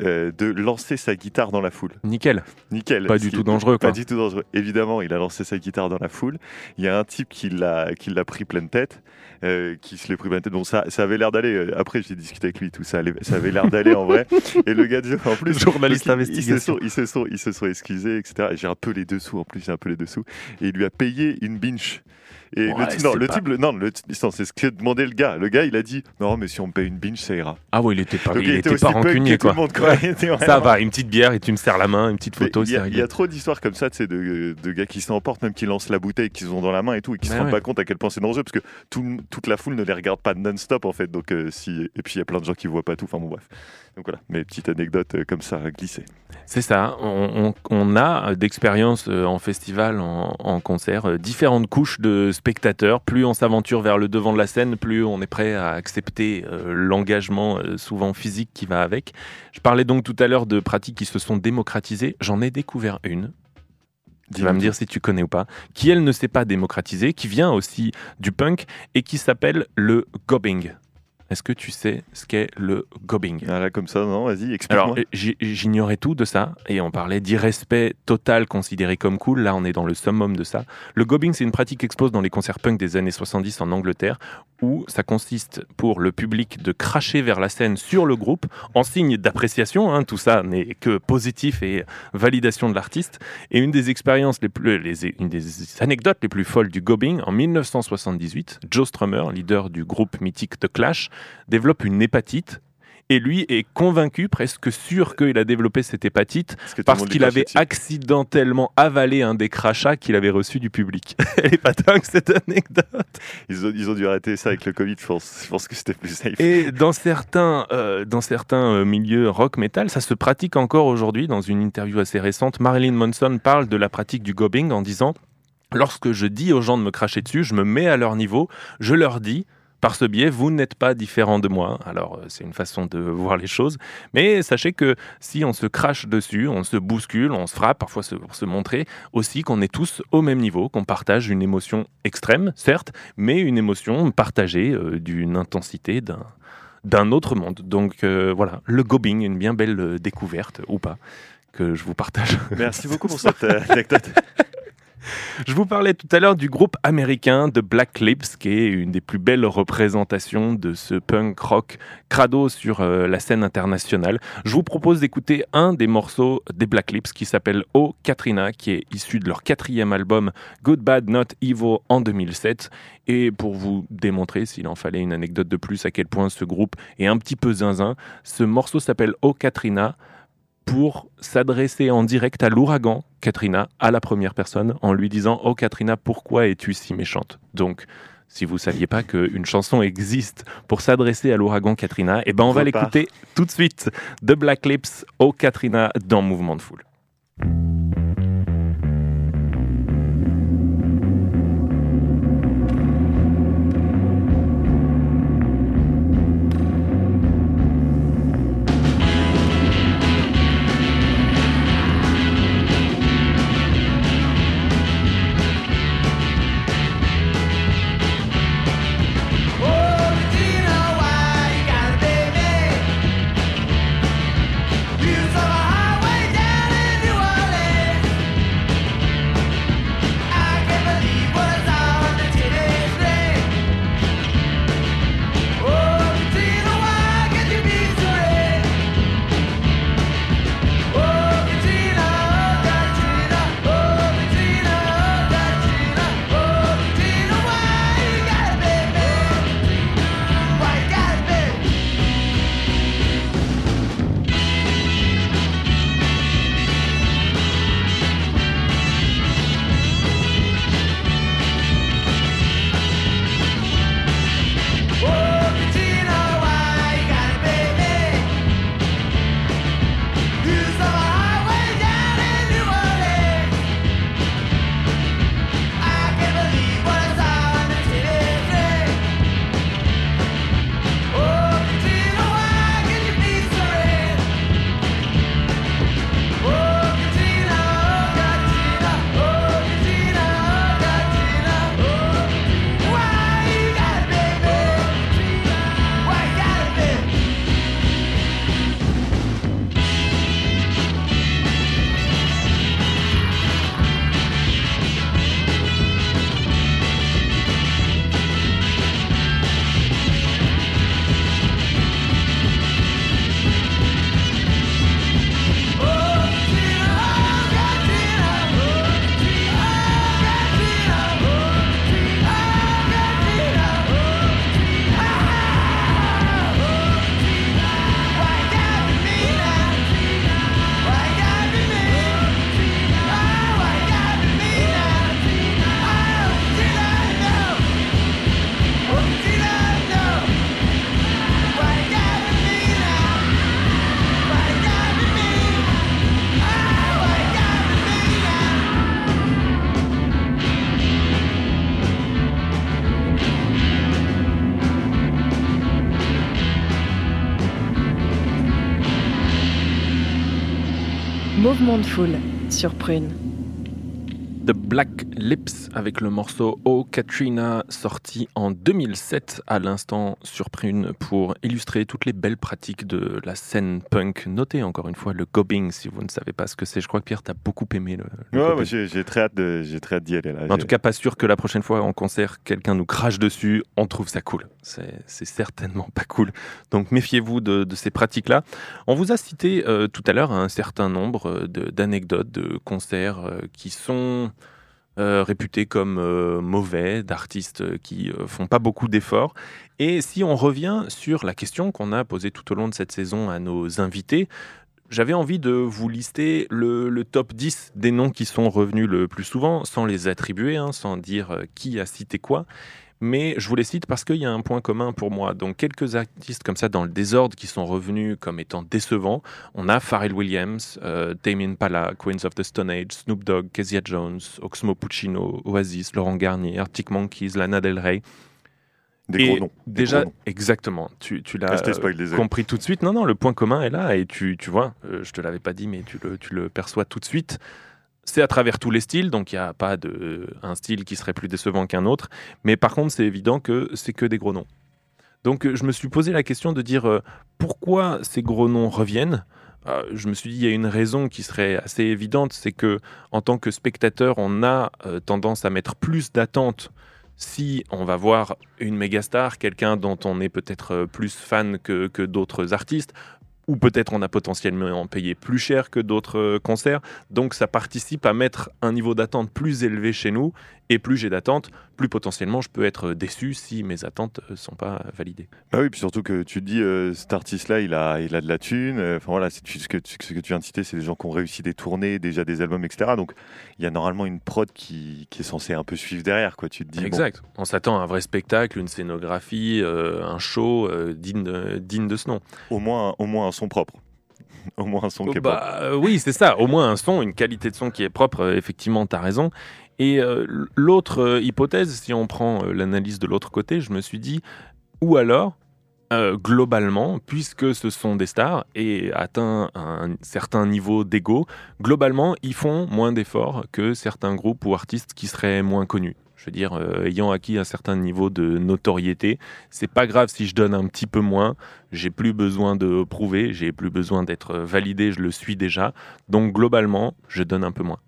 euh, de lancer sa guitare dans la foule. Nickel. Nickel. Pas du tout dangereux, Pas quoi. du tout dangereux. Évidemment, il a lancé sa guitare dans la foule. Il y a un type qui l'a, qui l'a pris pleine tête, euh, qui se l'est pris pleine tête. Bon, ça, ça avait l'air d'aller. euh, Après, j'ai discuté avec lui, tout ça, ça avait l'air d'aller en vrai. Et le gars, en plus, Journaliste donc, ils- se investigation. sont, ils se sont, ils se sont excusés, etc. Et J'ai un peu les dessous. En plus, j'ai un peu les dessous. Et il lui a payé une binge. Et Ouais, le type, non, le type, non, le, c'est ce que demandait le gars. Le gars, il a dit, non, mais si on me paye une binge, ça ira. Ah ouais, il était pas, Donc, il était aussi pas rancunier que tout le quoi. Il était Ça vraiment- va, une petite bière et tu me serres la main, une petite photo, il y, a, il y réglé. a trop d'histoires comme ça, tu sais, de, de gars qui s'emportent, même qui lancent la bouteille qu'ils ont dans la main et tout, et qui se Mais rendent ouais. pas compte à quel point c'est dangereux, parce que tout- toute la foule ne les regarde pas non-stop en fait. Donc, euh, si, et puis il y a plein de gens qui voient pas tout. Enfin bon, bref. Donc voilà, mes petites anecdotes euh, comme ça glissées. C'est ça, on, a d'expérience euh, en festival, en, concert, différentes couches de spectateur. Plus on s'aventure vers le devant de la scène, plus on est prêt à accepter l'engagement souvent physique qui va avec. Je parlais donc tout à l'heure de pratiques qui se sont démocratisées. J'en ai découvert une. Tu vas me dire si tu connais ou pas, qui elle ne s'est pas démocratisée, qui vient aussi du punk et qui s'appelle le gobbing. Est-ce que tu sais ce qu'est le gobbing? Ah, là, comme ça, non, vas-y, Alors, explique-moi. euh, j- j'ignorais tout de ça et on parlait d'irrespect total considéré comme cool. Là, on est dans le summum de ça. Le gobbing, c'est une pratique qui explose dans les concerts punk des années 70 en Angleterre où ça consiste pour le public de cracher vers la scène sur le groupe en signe d'appréciation. hein. tout ça n'est que positif et validation de l'artiste. Et une des expériences les plus, les, une des anecdotes les plus folles du gobbing, en 1978, Joe Strummer, leader du groupe mythique The Clash, développe une hépatite. Et lui est convaincu, presque sûr qu'il a développé cette hépatite Parce, que qu'il avait accidentellement avalé un des crachats qu'il avait reçu du public. Elle est pas dingue cette anecdote. Ils ont, ils ont dû arrêter ça avec le Covid, je pense. Je pense que c'était plus safe. Et dans certains, euh, dans certains euh, milieux rock metal, ça se pratique encore aujourd'hui. Dans une interview assez récente, Marilyn Manson parle de la pratique du gobbing en disant Lorsque je dis aux gens de me cracher dessus, je me mets à leur niveau, je leur dis. Par ce biais, vous n'êtes pas différent de moi. Alors, euh, c'est une façon de voir les choses. Mais sachez que si on se crache dessus, on se bouscule, on se frappe, parfois pour se montrer aussi qu'on est tous au même niveau, qu'on partage une émotion extrême, certes, mais une émotion partagée euh, d'une intensité, d'un d'un autre monde. Donc euh, voilà, le gobbing, une bien belle découverte, ou pas, que je vous partage. Merci beaucoup pour cette anecdote. Je vous parlais tout à l'heure du groupe américain de Black Lips, qui est une des plus belles représentations de ce punk rock crado sur euh, la scène internationale. Je vous propose d'écouter un des morceaux des Black Lips qui s'appelle Oh Katrina, qui est issu de leur quatrième album Good Bad Not Evil en 2007. Et pour vous démontrer, s'il en fallait une anecdote de plus, à quel point ce groupe est un petit peu zinzin, ce morceau s'appelle Oh Katrina pour s'adresser en direct à l'ouragan, Katrina, à la première personne, en lui disant Oh Katrina, pourquoi es-tu si méchante? Donc, si vous saviez pas qu'une chanson existe pour s'adresser à l'ouragan Katrina, eh ben on va l'écouter tout de suite de Black Lips, Oh Katrina, dans Mouvement de Foule. Mouvement de foule sur Prune. Black Lips avec le morceau Oh Katrina sorti en 2007 à l'instant sur Prune pour illustrer toutes les belles pratiques de la scène punk. Notez encore une fois le gobbing si vous ne savez pas ce que c'est. Je crois que Pierre t'as beaucoup aimé le. le Ouais, j'ai très hâte de- j'ai très hâte d'y aller là. En tout cas, pas sûr que la prochaine fois en concert, quelqu'un nous crache dessus. On trouve ça cool. C'est certainement pas cool. Donc méfiez-vous de, de ces pratiques-là. On vous a cité euh, tout à l'heure un certain nombre euh, de- d'anecdotes de, concerts euh, qui sont euh, réputés comme euh, mauvais, d'artistes euh, qui euh, font pas beaucoup d'efforts. Et si on revient sur la question qu'on a posée tout au long de cette saison à nos invités, j'avais envie de vous lister le, top 10 des noms qui sont revenus le plus souvent, sans les attribuer, hein, sans dire qui a cité quoi. Mais je vous les cite parce qu'il y a un point commun pour moi. Donc quelques artistes comme ça dans le désordre qui sont revenus comme étant décevants. On a Pharrell Williams, euh, Tame Impala, Queens of the Stone Age, Snoop Dogg, Kezia Jones, Oxmo Puccino, Oasis, Laurent Garnier, Arctic Monkeys, Lana Del Rey. Des Et gros noms. des Déjà, gros noms. exactement. Tu, tu l'as compris tout de suite. Non, non, le point commun est là et tu, tu vois, euh, je te l'avais pas dit, mais tu le, tu le perçois tout de suite. C'est à travers tous les styles, donc il n'y a pas de, un style qui serait plus décevant qu'un autre. Mais par contre, c'est évident que c'est que des gros noms. Donc euh, je me suis posé la question de dire euh, pourquoi ces gros noms reviennent? Euh, je me suis dit il y a une raison qui serait assez évidente, c'est que en tant que spectateur, on a tendance à mettre plus d'attentes si on va voir une méga star, quelqu'un dont on est peut-être plus fan que, que d'autres artistes, ou peut-être on a potentiellement payé plus cher que d'autres euh, concerts. Donc ça participe à mettre un niveau d'attente plus élevé chez nous. Et plus j'ai d'attentes, plus potentiellement je peux être déçu si mes attentes ne sont pas validées. Bah oui, puis surtout que tu te dis, euh, cet artiste-là, il a, il a de la thune. euh, Enfin voilà, ce, que, tu- ce que tu viens de citer, c'est des gens qui ont réussi des tournées, déjà des albums, etc. Donc il y a normalement une prod qui, qui est censée un peu suivre derrière, quoi. Tu te dis, bon, Exact. On s'attend à un vrai spectacle, une scénographie, euh, un show euh, digne, de, digne de ce nom. au moins, au moins un son propre. au moins un son qui est propre. Bah, euh, oui, c'est ça. Au moins un son, une qualité de son qui est propre. euh, effectivement, tu as raison. Et euh, l'autre euh, hypothèse, si on prend euh, l'analyse de l'autre côté, je me suis dit, ou alors, globalement, puisque ce sont des stars et atteint un certain niveau d'ego, globalement, ils font moins d'efforts que certains groupes ou artistes qui seraient moins connus. Je veux dire, ayant acquis un certain niveau de notoriété, c'est pas grave si je donne un petit peu moins. J'ai plus besoin de prouver, j'ai plus besoin d'être validé, je le suis déjà. Donc globalement, je donne un peu moins.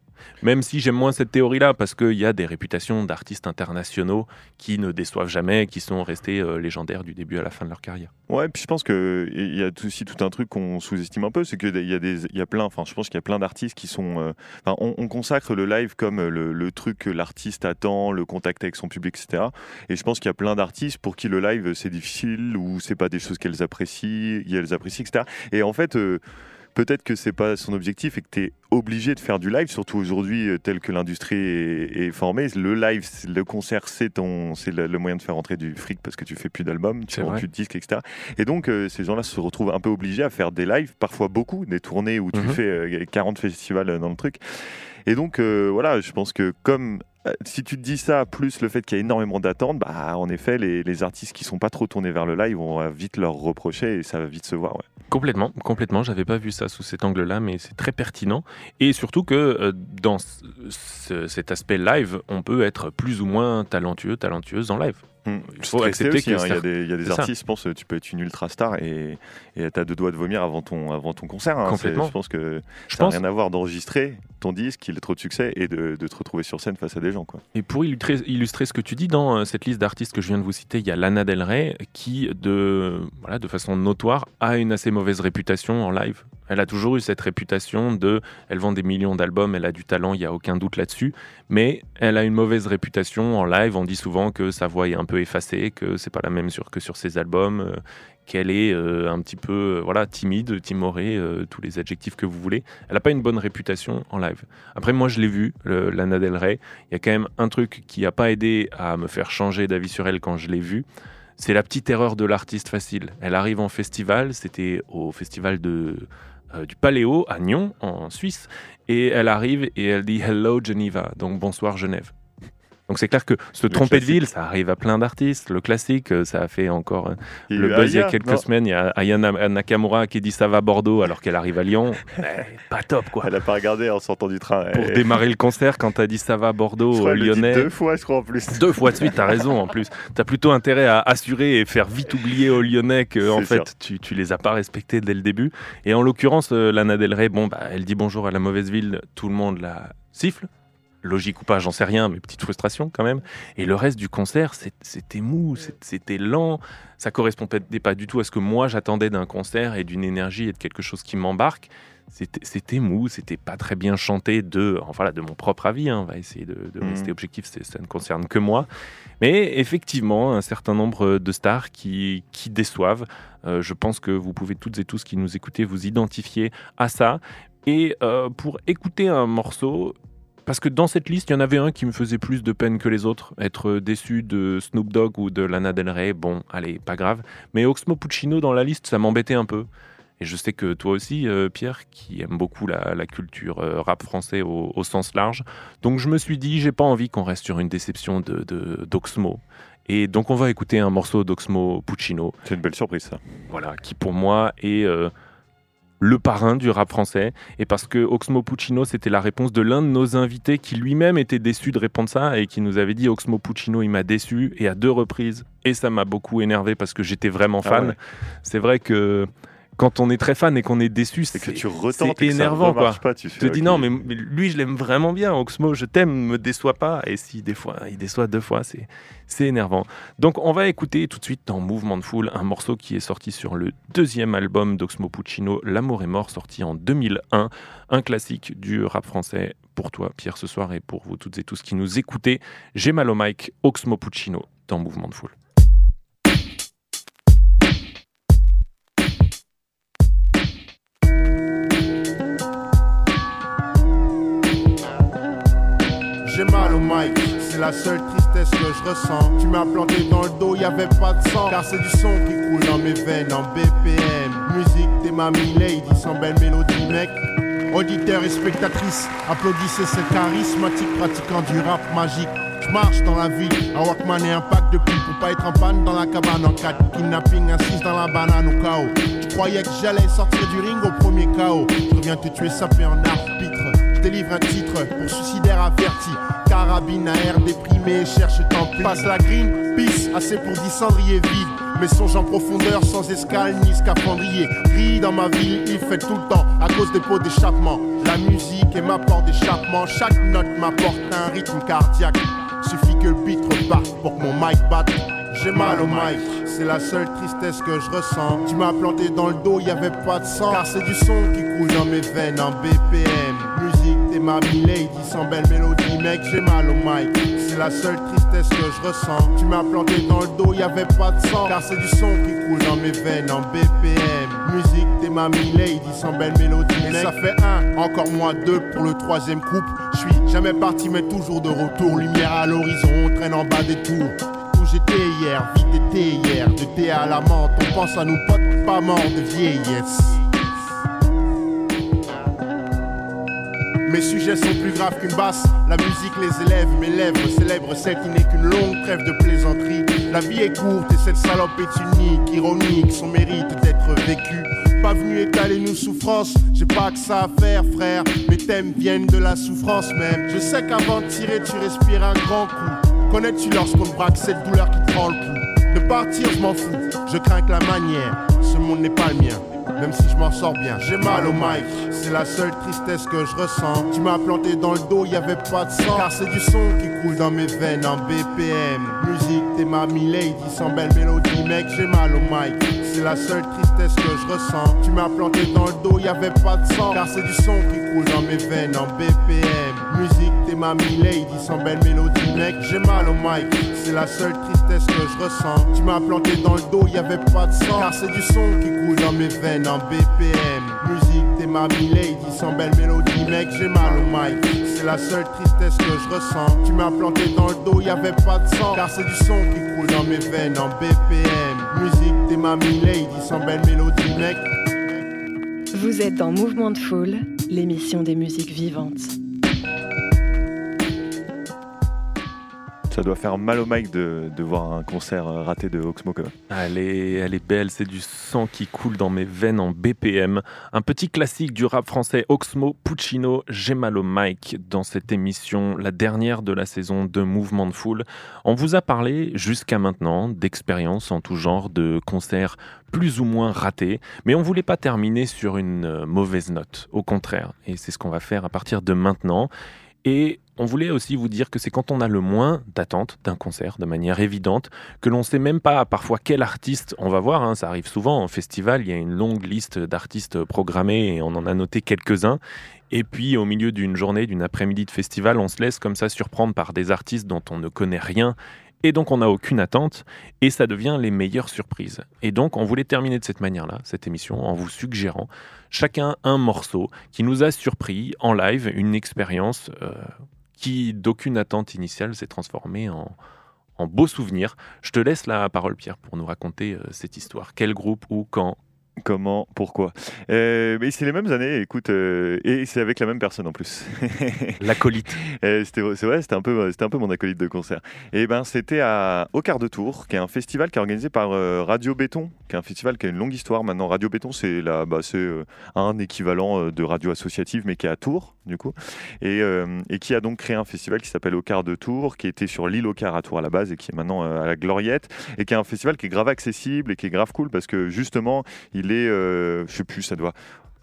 Même si j'aime moins cette théorie-là, parce qu'il y a des réputations d'artistes internationaux qui ne déçoivent jamais, qui sont restés euh, légendaires du début à la fin de leur carrière. Ouais, puis je pense que il y a aussi tout un truc qu'on sous-estime un peu, c'est qu'il y a y a plein, enfin, je pense qu'il y a plein d'artistes qui sont, euh, on, on consacre le live comme le, le truc que l'artiste attend, le contact avec son public, etc. Et je pense qu'il y a plein d'artistes pour qui le live c'est difficile ou c'est pas des choses qu'elles apprécient, elles apprécient, etc. Et en fait. euh, Peut-être que c'est pas son objectif et que tu es obligé de faire du live, surtout aujourd'hui, euh, tel que l'industrie est, est formée. Le live, le concert, c'est ton, c'est le, le moyen de faire rentrer du fric parce que tu fais plus d'albums, tu vends plus de disques, etc. Et donc, euh, ces gens-là se retrouvent un peu obligés à faire des lives, parfois beaucoup, des tournées où tu Mhm. fais euh, 40 festivals euh, dans le truc. Et donc, euh, voilà, je pense que comme. euh, Si tu te dis ça, plus le fait qu'il y a énormément d'attentes, bah, en effet, les, les artistes qui sont pas trop tournés vers le live, on va vite leur reprocher et ça va vite se voir. ouais. Complètement, complètement. J'avais pas vu ça sous cet angle-là, mais c'est très pertinent. Et surtout que euh, dans ce- ce- cet aspect live, on peut être plus ou moins talentueux, talentueuse en live. Mm. Il faut accepter aussi, que hein, il y a des, il y a des c'est ça. artistes, je pense, tu peux être une ultra star et t'as deux doigts de vomir avant ton, avant ton concert. hein. Complètement. Je pense que Je ça n'a pense. rien à voir d'enregistrer ton disque, qu'il ait trop de succès et de, de te retrouver sur scène face à des gens. Quoi. Et pour illustrer, illustrer ce que tu dis, dans euh, cette liste d'artistes que je viens de vous citer, il y a Lana Del Rey qui, de, voilà, de façon notoire, a une assez mauvaise réputation en live. Elle a toujours eu cette réputation de, elle vend des millions d'albums, elle a du talent, il n'y a aucun doute là-dessus, mais elle a une mauvaise réputation en live. On dit souvent que sa voix est un peu effacée, que c'est pas la même que sur ses albums, euh, qu'elle est euh, un petit peu, euh, voilà, timide, timorée, tous les adjectifs que vous voulez. Elle n'a pas une bonne réputation en live. Après, moi, je l'ai vu, Lana Del Rey. Il y a quand même un truc qui n'a pas aidé à me faire changer d'avis sur elle quand je l'ai vue. C'est la petite erreur de l'artiste facile. Elle arrive en festival, c'était au festival de, euh, du Paléo à Nyon, en Suisse, et elle arrive et elle dit Hello Geneva, donc bonsoir Genève. Donc c'est clair que se tromper de ville, ça arrive à plein d'artistes. Le classique, euh, ça a fait encore euh, Il le buzz il y a quelques non semaines. Il y a Ayana Nakamura qui dit ça va Bordeaux alors qu'elle arrive à Lyon. Pas top quoi. Elle a pas regardé en sortant du train. Pour démarrer le concert, quand t'as dit ça va je Bordeaux crois aux qu'elle le dit Lyonnais. deux fois, je crois en plus. Deux fois de suite, t'as raison en plus. T'as plutôt intérêt à assurer et faire vite oublier aux Lyonnais que en fait tu, tu les as pas respectés dès le début. Et en l'occurrence, euh, Lana Del Rey, bon bah elle dit bonjour à la mauvaise ville, tout le monde la siffle. Logique ou pas, j'en sais rien, mais petite frustration quand même. Et le reste du concert, c'était mou, c'était lent. Ça correspondait pas du tout à ce que moi j'attendais d'un concert et d'une énergie et de quelque chose qui m'embarque. C'était mou, c'était pas très bien chanté de, enfin, voilà, de mon propre avis. hein. On va essayer de, de Mhm. rester objectif, ça ne concerne que moi. Mais effectivement, un certain nombre de stars qui, qui déçoivent. Euh, je pense que vous pouvez toutes et tous qui nous écoutez vous identifier à ça. Et euh, pour écouter un morceau, parce que dans cette liste, il y en avait un qui me faisait plus de peine que les autres. Être déçu de Snoop Dogg ou de Lana Del Rey, bon, allez, pas grave. Mais Oxmo Puccino dans la liste, ça m'embêtait un peu. Et je sais que toi aussi, euh, Pierre, qui aime beaucoup la, la culture euh, rap français au, au sens large. Donc je me suis dit, j'ai pas envie qu'on reste sur une déception de, de- d'Oxmo. Et donc on va écouter un morceau d'Oxmo Puccino, C'est une belle surprise ça. voilà, qui pour moi est euh, le parrain du rap français. Et parce que Oxmo Puccino, c'était la réponse de l'un de nos invités qui lui-même était déçu de répondre ça et qui nous avait dit Oxmo Puccino, il m'a déçu et à deux reprises. Et ça m'a beaucoup énervé parce que j'étais vraiment Ah fan. ouais. C'est vrai que quand on est très fan et qu'on est déçu, C'est que tu retentes c'est énervant, quoi. pas. Tu fais, te dis non, mais, mais lui, je l'aime vraiment bien. Oxmo, je t'aime, me déçois pas. Et si des fois, il déçoit deux fois, c'est c'est énervant. Donc, on va écouter tout de suite dans Mouvement de Foule un morceau qui est sorti sur le deuxième album d'Oxmo Puccino, L'amour est mort, sorti en 2001. Un classique du rap français pour toi, Pierre, ce soir, et pour vous toutes et tous qui nous écoutez. J'ai mal au mic, Oxmo Puccino dans Mouvement de Foule. Mic, c'est la seule tristesse que je ressens. Tu m'as planté dans le dos, y pas de sang. Car c'est du son qui coule dans mes veines en BPM. Musique, t'es ma lady, sans belle mélodie, mec. Auditeurs et spectatrices, applaudissez ce charismatique pratiquant du rap magique. Je marche dans la ville, un Walkman et un pack de pipes pour pas être en panne dans la cabane en 4 Kidnapping, assise dans la banane au chaos. Je croyais que j'allais sortir du ring au premier chaos. Je reviens te tuer sapé en arbitre. Délivre un titre pour suicidaire averti. Carabine à air déprimé, cherche tant pis. Passe la green, peace, assez pour 10 cendriers vides. Mes songes en profondeur, sans escale ni scaphandrier. Gris dans ma ville, il fait tout le temps à cause des pots d'échappement. La musique est ma porte d'échappement. Chaque note m'apporte un rythme cardiaque. Suffit que le beat reparte pour que mon mic batte. J'ai mal au mic, c'est la seule tristesse que je ressens. Tu m'as planté dans le dos, y avait pas de sang. Car c'est du son qui coule dans mes veines en BPM. Musique, t'es ma lady, sans belle mélodie, mec, j'ai mal au mic. C'est la seule tristesse que je ressens. Tu m'as planté dans le dos, y avait pas de sang. Car c'est du son qui coule dans mes veines en BPM. Musique, t'es ma lady, sans belle mélodie, Et ça fait un, encore moins deux pour le troisième couple. Je suis jamais parti, mais toujours de retour. Lumière à l'horizon, on traîne en bas des tours où j'étais hier, vite été hier, de thé à la menthe, on pense à nos potes pas morts de vieillesse. Mes sujets sont plus graves qu'une basse, la musique les élève, mes lèvres célèbrent celle qui n'est qu'une longue trêve de plaisanterie. La vie est courte et cette salope est unique, ironique, son mérite d'être vécu. Pas venu étaler nos souffrances, j'ai pas que ça à faire, frère. Mes thèmes viennent de la souffrance même. Je sais qu'avant de tirer, tu respires un grand coup. Connais-tu lorsqu'on braque cette douleur qui prend le pouls De partir, je m'en fous, je crains que la manière. Ce monde n'est pas le mien, même si je m'en sors bien. J'ai mal au mic, c'est la seule tristesse que je ressens. Tu m'as planté dans le dos, y avait pas de sang. Car c'est du son qui coule dans mes veines en BPM. Musique, t'es ma lady, sans belle mélodie, mec, j'ai mal au mic. C'est la seule tristesse que je ressens. Tu m'as planté dans le dos, y avait pas de sang. Car c'est du son qui coule dans mes veines en BPM. Musique, t'es ma lady, sans belle mélodie, mec, j'ai mal au mic. C'est la seule tristesse je ressens. Tu m'as planté dans le dos, y avait pas de sang. Car c'est du son qui coule dans mes veines en BPM. Musique, t'es ma lady, sans belle mélodie, mec, j'ai mal au mic. C'est la seule tristesse que je ressens. Tu m'as planté dans le dos, y avait pas de sang. Car c'est du son qui coule dans mes veines en BPM. Musique, t'es ma lady, sans belle mélodie, mec. Vous êtes dans Mouvement de Foule, l'émission des musiques vivantes. Ça doit faire mal au mic de, voir un concert euh, raté de Oxmo quand. Elle est, elle est belle, c'est du sang qui coule dans mes veines en BPM. Un petit classique du rap français, Oxmo Puccino, J'ai mal au mic, dans cette émission, la dernière de la saison de Mouvement de Foule. On vous a parlé jusqu'à maintenant d'expériences en tout genre, de concerts plus ou moins ratés, mais on voulait pas terminer sur une euh, mauvaise note, au contraire. Et c'est ce qu'on va faire à partir de maintenant. Et on voulait aussi vous dire que c'est quand on a le moins d'attente d'un concert, de manière évidente, que l'on ne sait même pas parfois quel artiste on va voir. hein. Ça arrive souvent en festival, il y a une longue liste d'artistes programmés et on en a noté quelques-uns. Et puis au milieu d'une journée, d'une après-midi de festival, on se laisse comme ça surprendre par des artistes dont on ne connaît rien. Et donc on n'a aucune attente et ça devient les meilleures surprises. Et donc on voulait terminer de cette manière-là, cette émission, en vous suggérant chacun un morceau qui nous a surpris en live, une expérience euh, qui, d'aucune attente initiale, s'est transformée en, beau souvenir. Je te laisse la parole, Pierre, pour nous raconter euh, cette histoire. Quel groupe, où, quand? Comment Pourquoi Euh, Mais c'est les mêmes années, écoute, euh, et c'est avec la même personne en plus. L'acolyte. Euh, c'était c'est vrai, c'était un peu, c'était un peu mon acolyte de concert. Et ben, c'était à au quart de tour, qui est un festival qui est organisé par euh, Radio Béton, qui est un festival qui a une longue histoire. Maintenant, Radio Béton, c'est bah, c'est un équivalent de radio associative, mais qui est à Tours, du coup, et, et qui a donc créé un festival qui s'appelle Au quart de tour, qui était sur l'île au quart à Tours à la base et qui est maintenant à la Gloriette, et qui est un festival qui est grave accessible et qui est grave cool parce que justement, il est, euh, je sais plus, ça doit.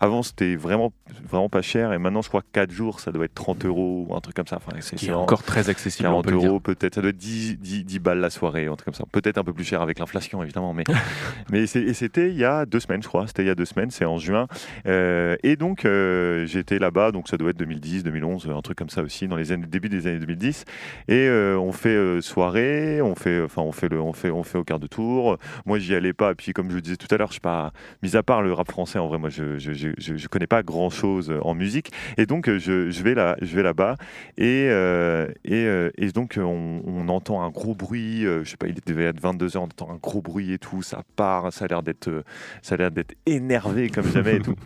Avant, c'était vraiment, vraiment pas cher, et maintenant, je crois que 4 jours, ça doit être 30 euros ou un truc comme ça. Enfin, c'est Qui est encore très accessible, on 40 peut le dire. euros peut-être, ça doit être 10, 10, 10 balles la soirée, un truc comme ça. Peut-être un peu plus cher avec l'inflation évidemment, mais, mais c'était il y a deux semaines je crois, c'était il y a deux semaines, c'est en juin. Euh, et donc euh, j'étais là-bas, donc ça doit être 2010, 2011, un truc comme ça aussi, dans les années, début des années 2010. Et euh, on fait soirée, on fait, enfin on fait le, on fait, on fait au quart de tour. Moi j'y allais pas, et puis comme je le disais tout à l'heure, je suis pas, mis à part le rap français en vrai, moi je, je, je connais pas grand chose en musique, et donc euh, je, je vais là, là-bas. Et, euh, et, euh, et donc, euh, on, on entend un gros bruit. euh, je sais pas, il devait être 22h, on entend un gros bruit et tout. Ça part, ça a l'air d'être, euh, énervé comme jamais et tout.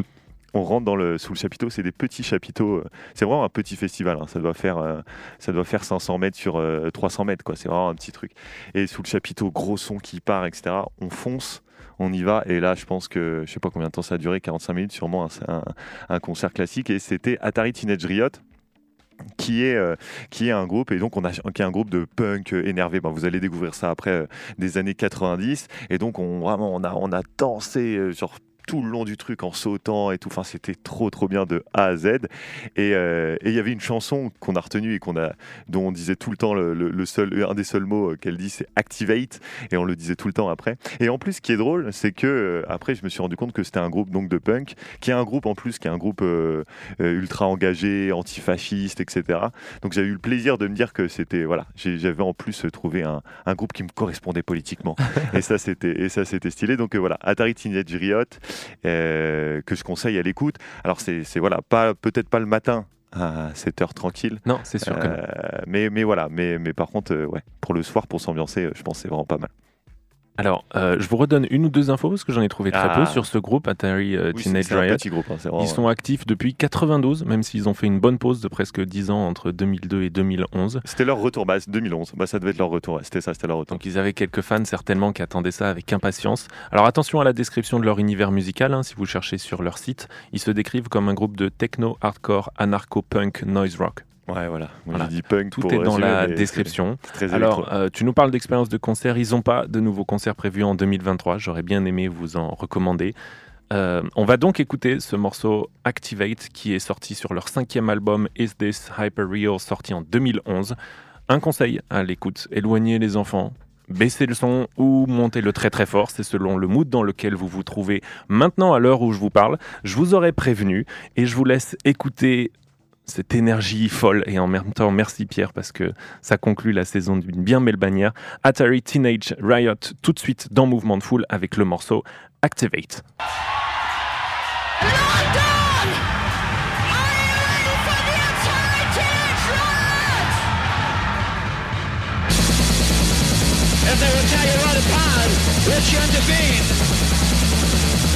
On rentre dans le, sous le chapiteau, c'est des petits chapiteaux. euh, C'est vraiment un petit festival. hein, Ça doit faire, euh, ça doit faire 500 mètres sur euh, 300 mètres, quoi. C'est vraiment un petit truc. Et sous le chapiteau, gros son qui part, etc. On fonce. On y va. Et là je pense que je sais pas combien de temps ça a duré 45 minutes sûrement un, un- concert classique. Et c'était Atari Teenage Riot qui est, euh, qui est un groupe et donc on a qui est un groupe de punk euh, énervé. Ben, vous allez découvrir ça après euh, des années 90 et donc on on a on a dansé genre tout le long du truc en sautant et tout. Enfin, c'était trop trop bien de A à Z. Et euh, et il y avait une chanson qu'on a retenue et qu'on a, dont on disait tout le temps le, le- le seul, un des seuls mots qu'elle dit, c'est activate. Et on le disait tout le temps après. Et en plus, ce qui est drôle, c'est que euh, après, je me suis rendu compte que c'était un groupe donc de punk, qui est un groupe en plus, qui est un groupe euh, ultra engagé, antifasciste, etc. Donc j'ai eu le plaisir de me dire que c'était voilà, j'avais en plus trouvé un, un groupe qui me correspondait politiquement. et ça c'était et ça c'était stylé. Donc euh, voilà, Atari Teenage Riot que je conseille à l'écoute. Alors c'est voilà, pas peut-être pas le matin à 7 heures tranquille. Non, c'est sûr que non. Euh, mais mais voilà, mais mais par contre euh, ouais, pour le soir pour s'ambiancer, euh, je pense que c'est vraiment pas mal. Alors, euh, je vous redonne une ou deux infos parce que j'en ai trouvé très Ah. peu sur ce groupe Atari euh, Oui, Teenage c'est- c'est un Riot. petit groupe, hein, c'est vraiment- Ils sont actifs depuis 92, même s'ils ont fait une bonne pause de presque 10 ans entre 2002 et 2011. C'était leur retour, bah, c'est 2011. Bah, ça devait être leur retour. C'était ça, c'était leur retour. Donc ils avaient quelques fans certainement qui attendaient ça avec impatience. Alors attention à la description de leur univers musical, hein, si vous cherchez sur leur site. Ils se décrivent comme un groupe de techno, hardcore, anarcho-punk, noise rock. Ouais, voilà. Moi, Voilà. j'ai dit punk Tout pour est dans la description. Très Alors, euh, tu nous parles d'expérience de concert. Ils n'ont pas de nouveaux concerts prévus en 2023. J'aurais bien aimé vous en recommander. Euh, on va donc écouter ce morceau Activate qui est sorti sur leur cinquième album Is This Hyper Real sorti en 2011. Un conseil à l'écoute éloignez les enfants. Baissez le son ou montez-le très très fort, c'est selon le mood dans lequel vous vous trouvez maintenant à l'heure où je vous parle. Je vous aurais prévenu et je vous laisse écouter cette énergie folle et en même temps merci Pierre parce que ça conclut la saison d'une bien belle bannière. Atari Teenage Riot tout de suite dans Mouvement de Foule avec le morceau Activate.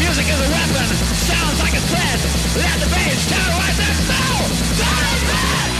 Music is a weapon, sounds like a threat. Let the bass terrorize them. No! Don't let!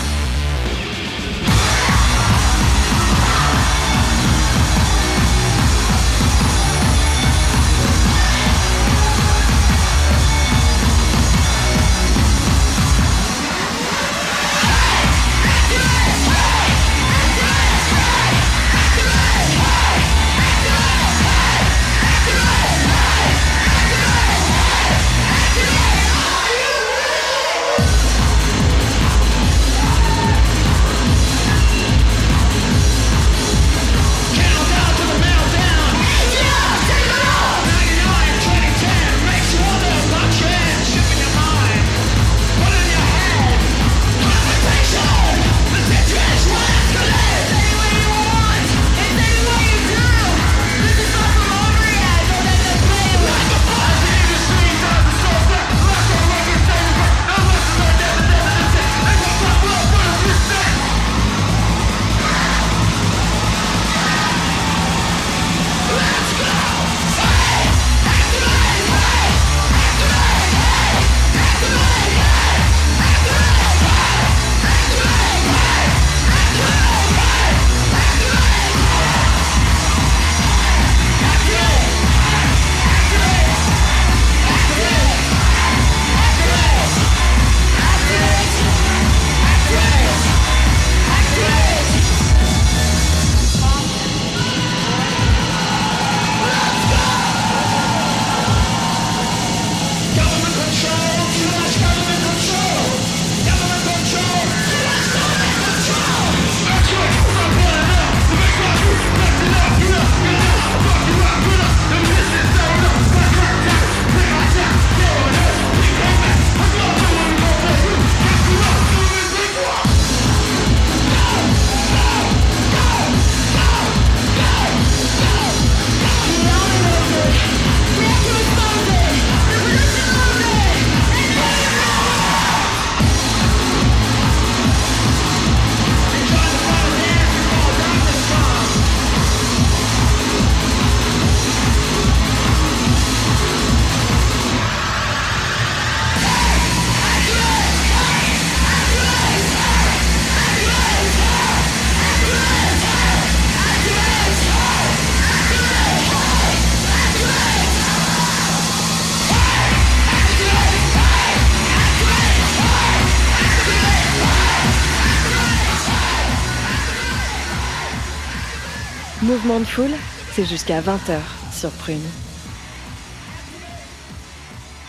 Jusqu'à 20h sur Prune.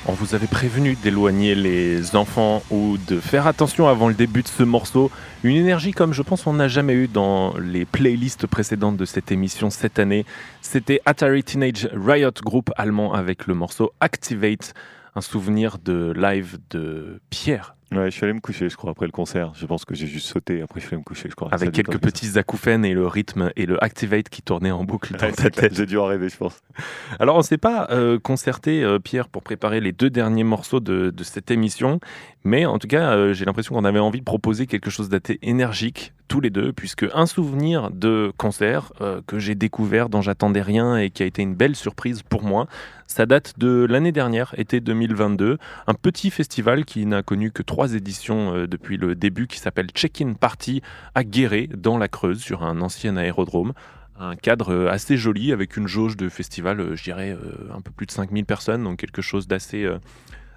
On vous avait prévenu d'éloigner les enfants ou de faire attention avant le début de ce morceau. Une énergie comme je pense on n'a jamais eu dans les playlists précédentes de cette émission cette année. C'était Atari Teenage Riot Group allemand avec le morceau Activate, un souvenir de live de Pierre Ouais, je suis allé me coucher, je crois, après le concert. Je pense que j'ai juste sauté, après je suis allé me coucher, je crois. avec quelques petits acouphènes et le rythme et le Activate qui tournait en boucle dans Ouais, ta tête. J'ai dû en rêver, je pense. Alors, on ne s'est pas euh, concerté, euh, Pierre, pour préparer les deux derniers morceaux de, de cette émission, mais en tout cas, euh, j'ai l'impression qu'on avait envie de proposer quelque chose d'assez énergique, tous les deux, puisque un souvenir de concert que j'ai découvert, dont j'attendais rien et qui a été une belle surprise pour moi, ça date de l'année dernière, été 2022, un petit festival qui n'a connu que trois éditions euh, depuis le début, qui s'appelle Check-in Party à Guéret, dans la Creuse, sur un ancien aérodrome un cadre euh, assez joli avec une jauge de festival, euh, je dirais un peu plus de 5000 personnes, donc quelque chose d'assez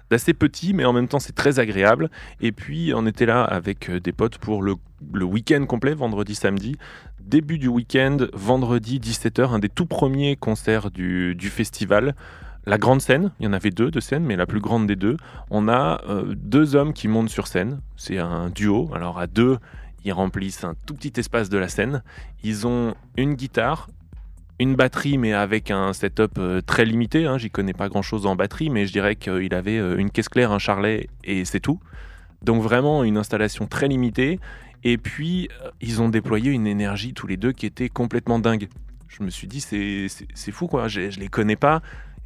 d'assez petit, mais en même temps c'est très agréable. Et puis on était là avec des potes pour le, week-end complet, vendredi, samedi. Début du week-end, vendredi 17h, un des tout premiers concerts du festival. La grande scène, il y en avait deux de scènes, mais la plus grande des deux, on a euh, deux hommes qui montent sur scène. C'est un duo. Alors à deux, ils remplissent un tout petit espace de la scène. Ils ont une guitare, une batterie, mais avec un setup euh, très limité. Hein. J'y connais pas grand chose en batterie, mais je dirais qu'il avait euh, une caisse claire, un charlet et c'est tout. Donc vraiment une installation très limitée. Et puis ils ont déployé une énergie tous les deux qui était complètement dingue. Je me suis dit, c'est fou quoi, je, je les connais pas.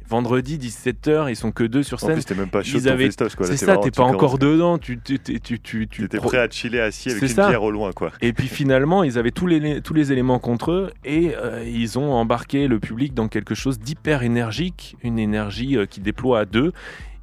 Vendredi 17h, ils sont que deux sur En scène. plus, t'es même pas chaud avaient- C'est ça, t'es pas encore dedans, tu tu tu tu tu, T'étais pro- prêt à chiller assis avec une ça. bière au loin, quoi. et puis finalement, ils avaient tous les, tous les éléments contre eux et euh, ils ont embarqué le public dans quelque chose d'hyper énergique, une énergie euh, qui déploie à deux.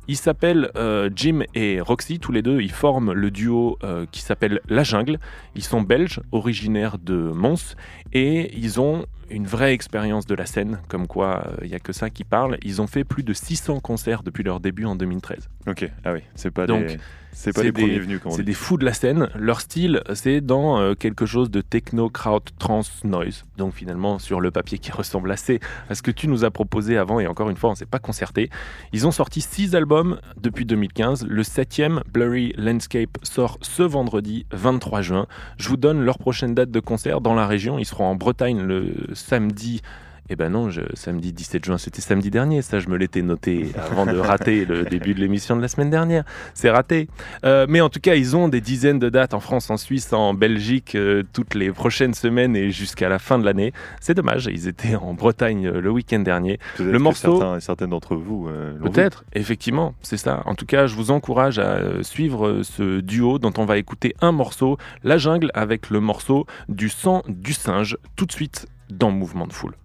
Ils s'appellent euh, Jim et Roxy, tous les deux, ils forment le duo euh, qui s'appelle La Jungle. Ils sont belges, originaires de Mons, et ils ont une vraie expérience de la scène, comme quoi euh, il n'y a que ça qui parle. Ils ont fait plus de 600 concerts depuis leur début en 2013. Ok, ah oui, c'est pas Donc, des, c'est pas les des- premiers venus, on C'est des fous de la scène. Leur style, c'est dans euh, quelque chose de techno, crowd, trance, noise. Donc finalement, sur le papier qui ressemble assez à ce que tu nous as proposé avant, et encore une fois, on ne s'est pas concerté. Ils ont sorti six albums depuis 2015. Le septième, Blurry Landscape, sort ce vendredi 23 juin. Je vous donne leur prochaine date de concert dans la région. Ils seront en Bretagne le samedi. Eh ben non, je- samedi 17 juin, c'était samedi dernier, ça je me l'étais noté avant de rater le début de l'émission de la semaine dernière. C'est raté. Euh, mais en tout cas, ils ont des dizaines de dates en France, en Suisse, en Belgique, euh, toutes les prochaines semaines et jusqu'à la fin de l'année. C'est dommage, ils étaient en Bretagne euh, le week-end dernier. Le morceau- certains- certaines d'entre vous. euh. Peut-être, effectivement, c'est ça. En tout cas, je vous encourage à suivre ce duo dont on va écouter un morceau, La Jungle, avec le morceau du sang du singe, tout de suite dans Mouvement de Foule.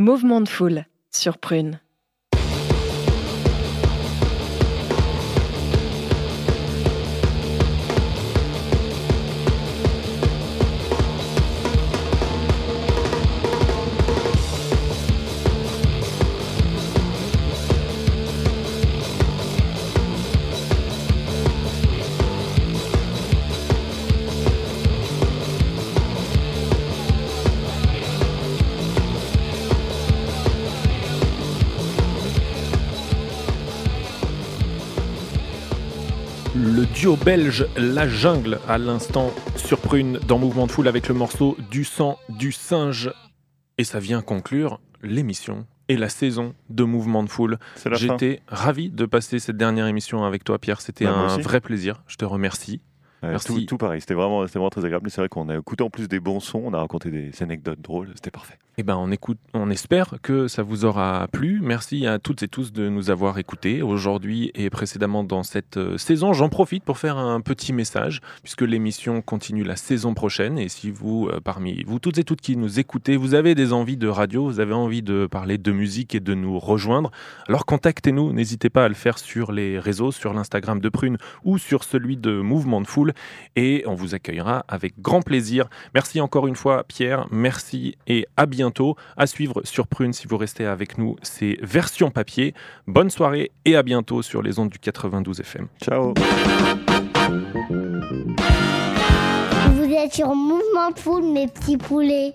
Mouvement de foule sur Prune. Duo belge La Jungle à l'instant sur Prune dans Mouvement de Foule avec le morceau Du sang du singe. Et ça vient conclure l'émission et la saison de Mouvement de Foule. J'étais ravi de passer cette dernière émission avec toi Pierre, c'était Bah, un vrai plaisir. Je te remercie. Ouais, Merci. Tout, tout pareil, c'était vraiment, vraiment très agréable. C'est vrai qu'on a écouté en plus des bons sons, on a raconté des anecdotes drôles, c'était parfait. Eh ben, on espère que ça vous aura plu. Merci à toutes et tous de nous avoir écoutés aujourd'hui et précédemment dans cette euh, saison. J'en profite pour faire un petit message puisque l'émission continue la saison prochaine. Et si vous, euh, parmi vous toutes et toutes qui nous écoutez, vous avez des envies de radio, vous avez envie de parler de musique et de nous rejoindre, alors contactez-nous. N'hésitez pas à le faire sur les réseaux, sur l'Instagram de Prune ou sur celui de Mouvement de Foule et on vous accueillera avec grand plaisir. Merci encore une fois Pierre, merci et à bientôt. À suivre sur Prune si vous restez avec nous, c'est version papier. Bonne soirée et à bientôt sur les ondes du 92 FM. Ciao Vous êtes sur Mouvement de Foule, mes petits poulets.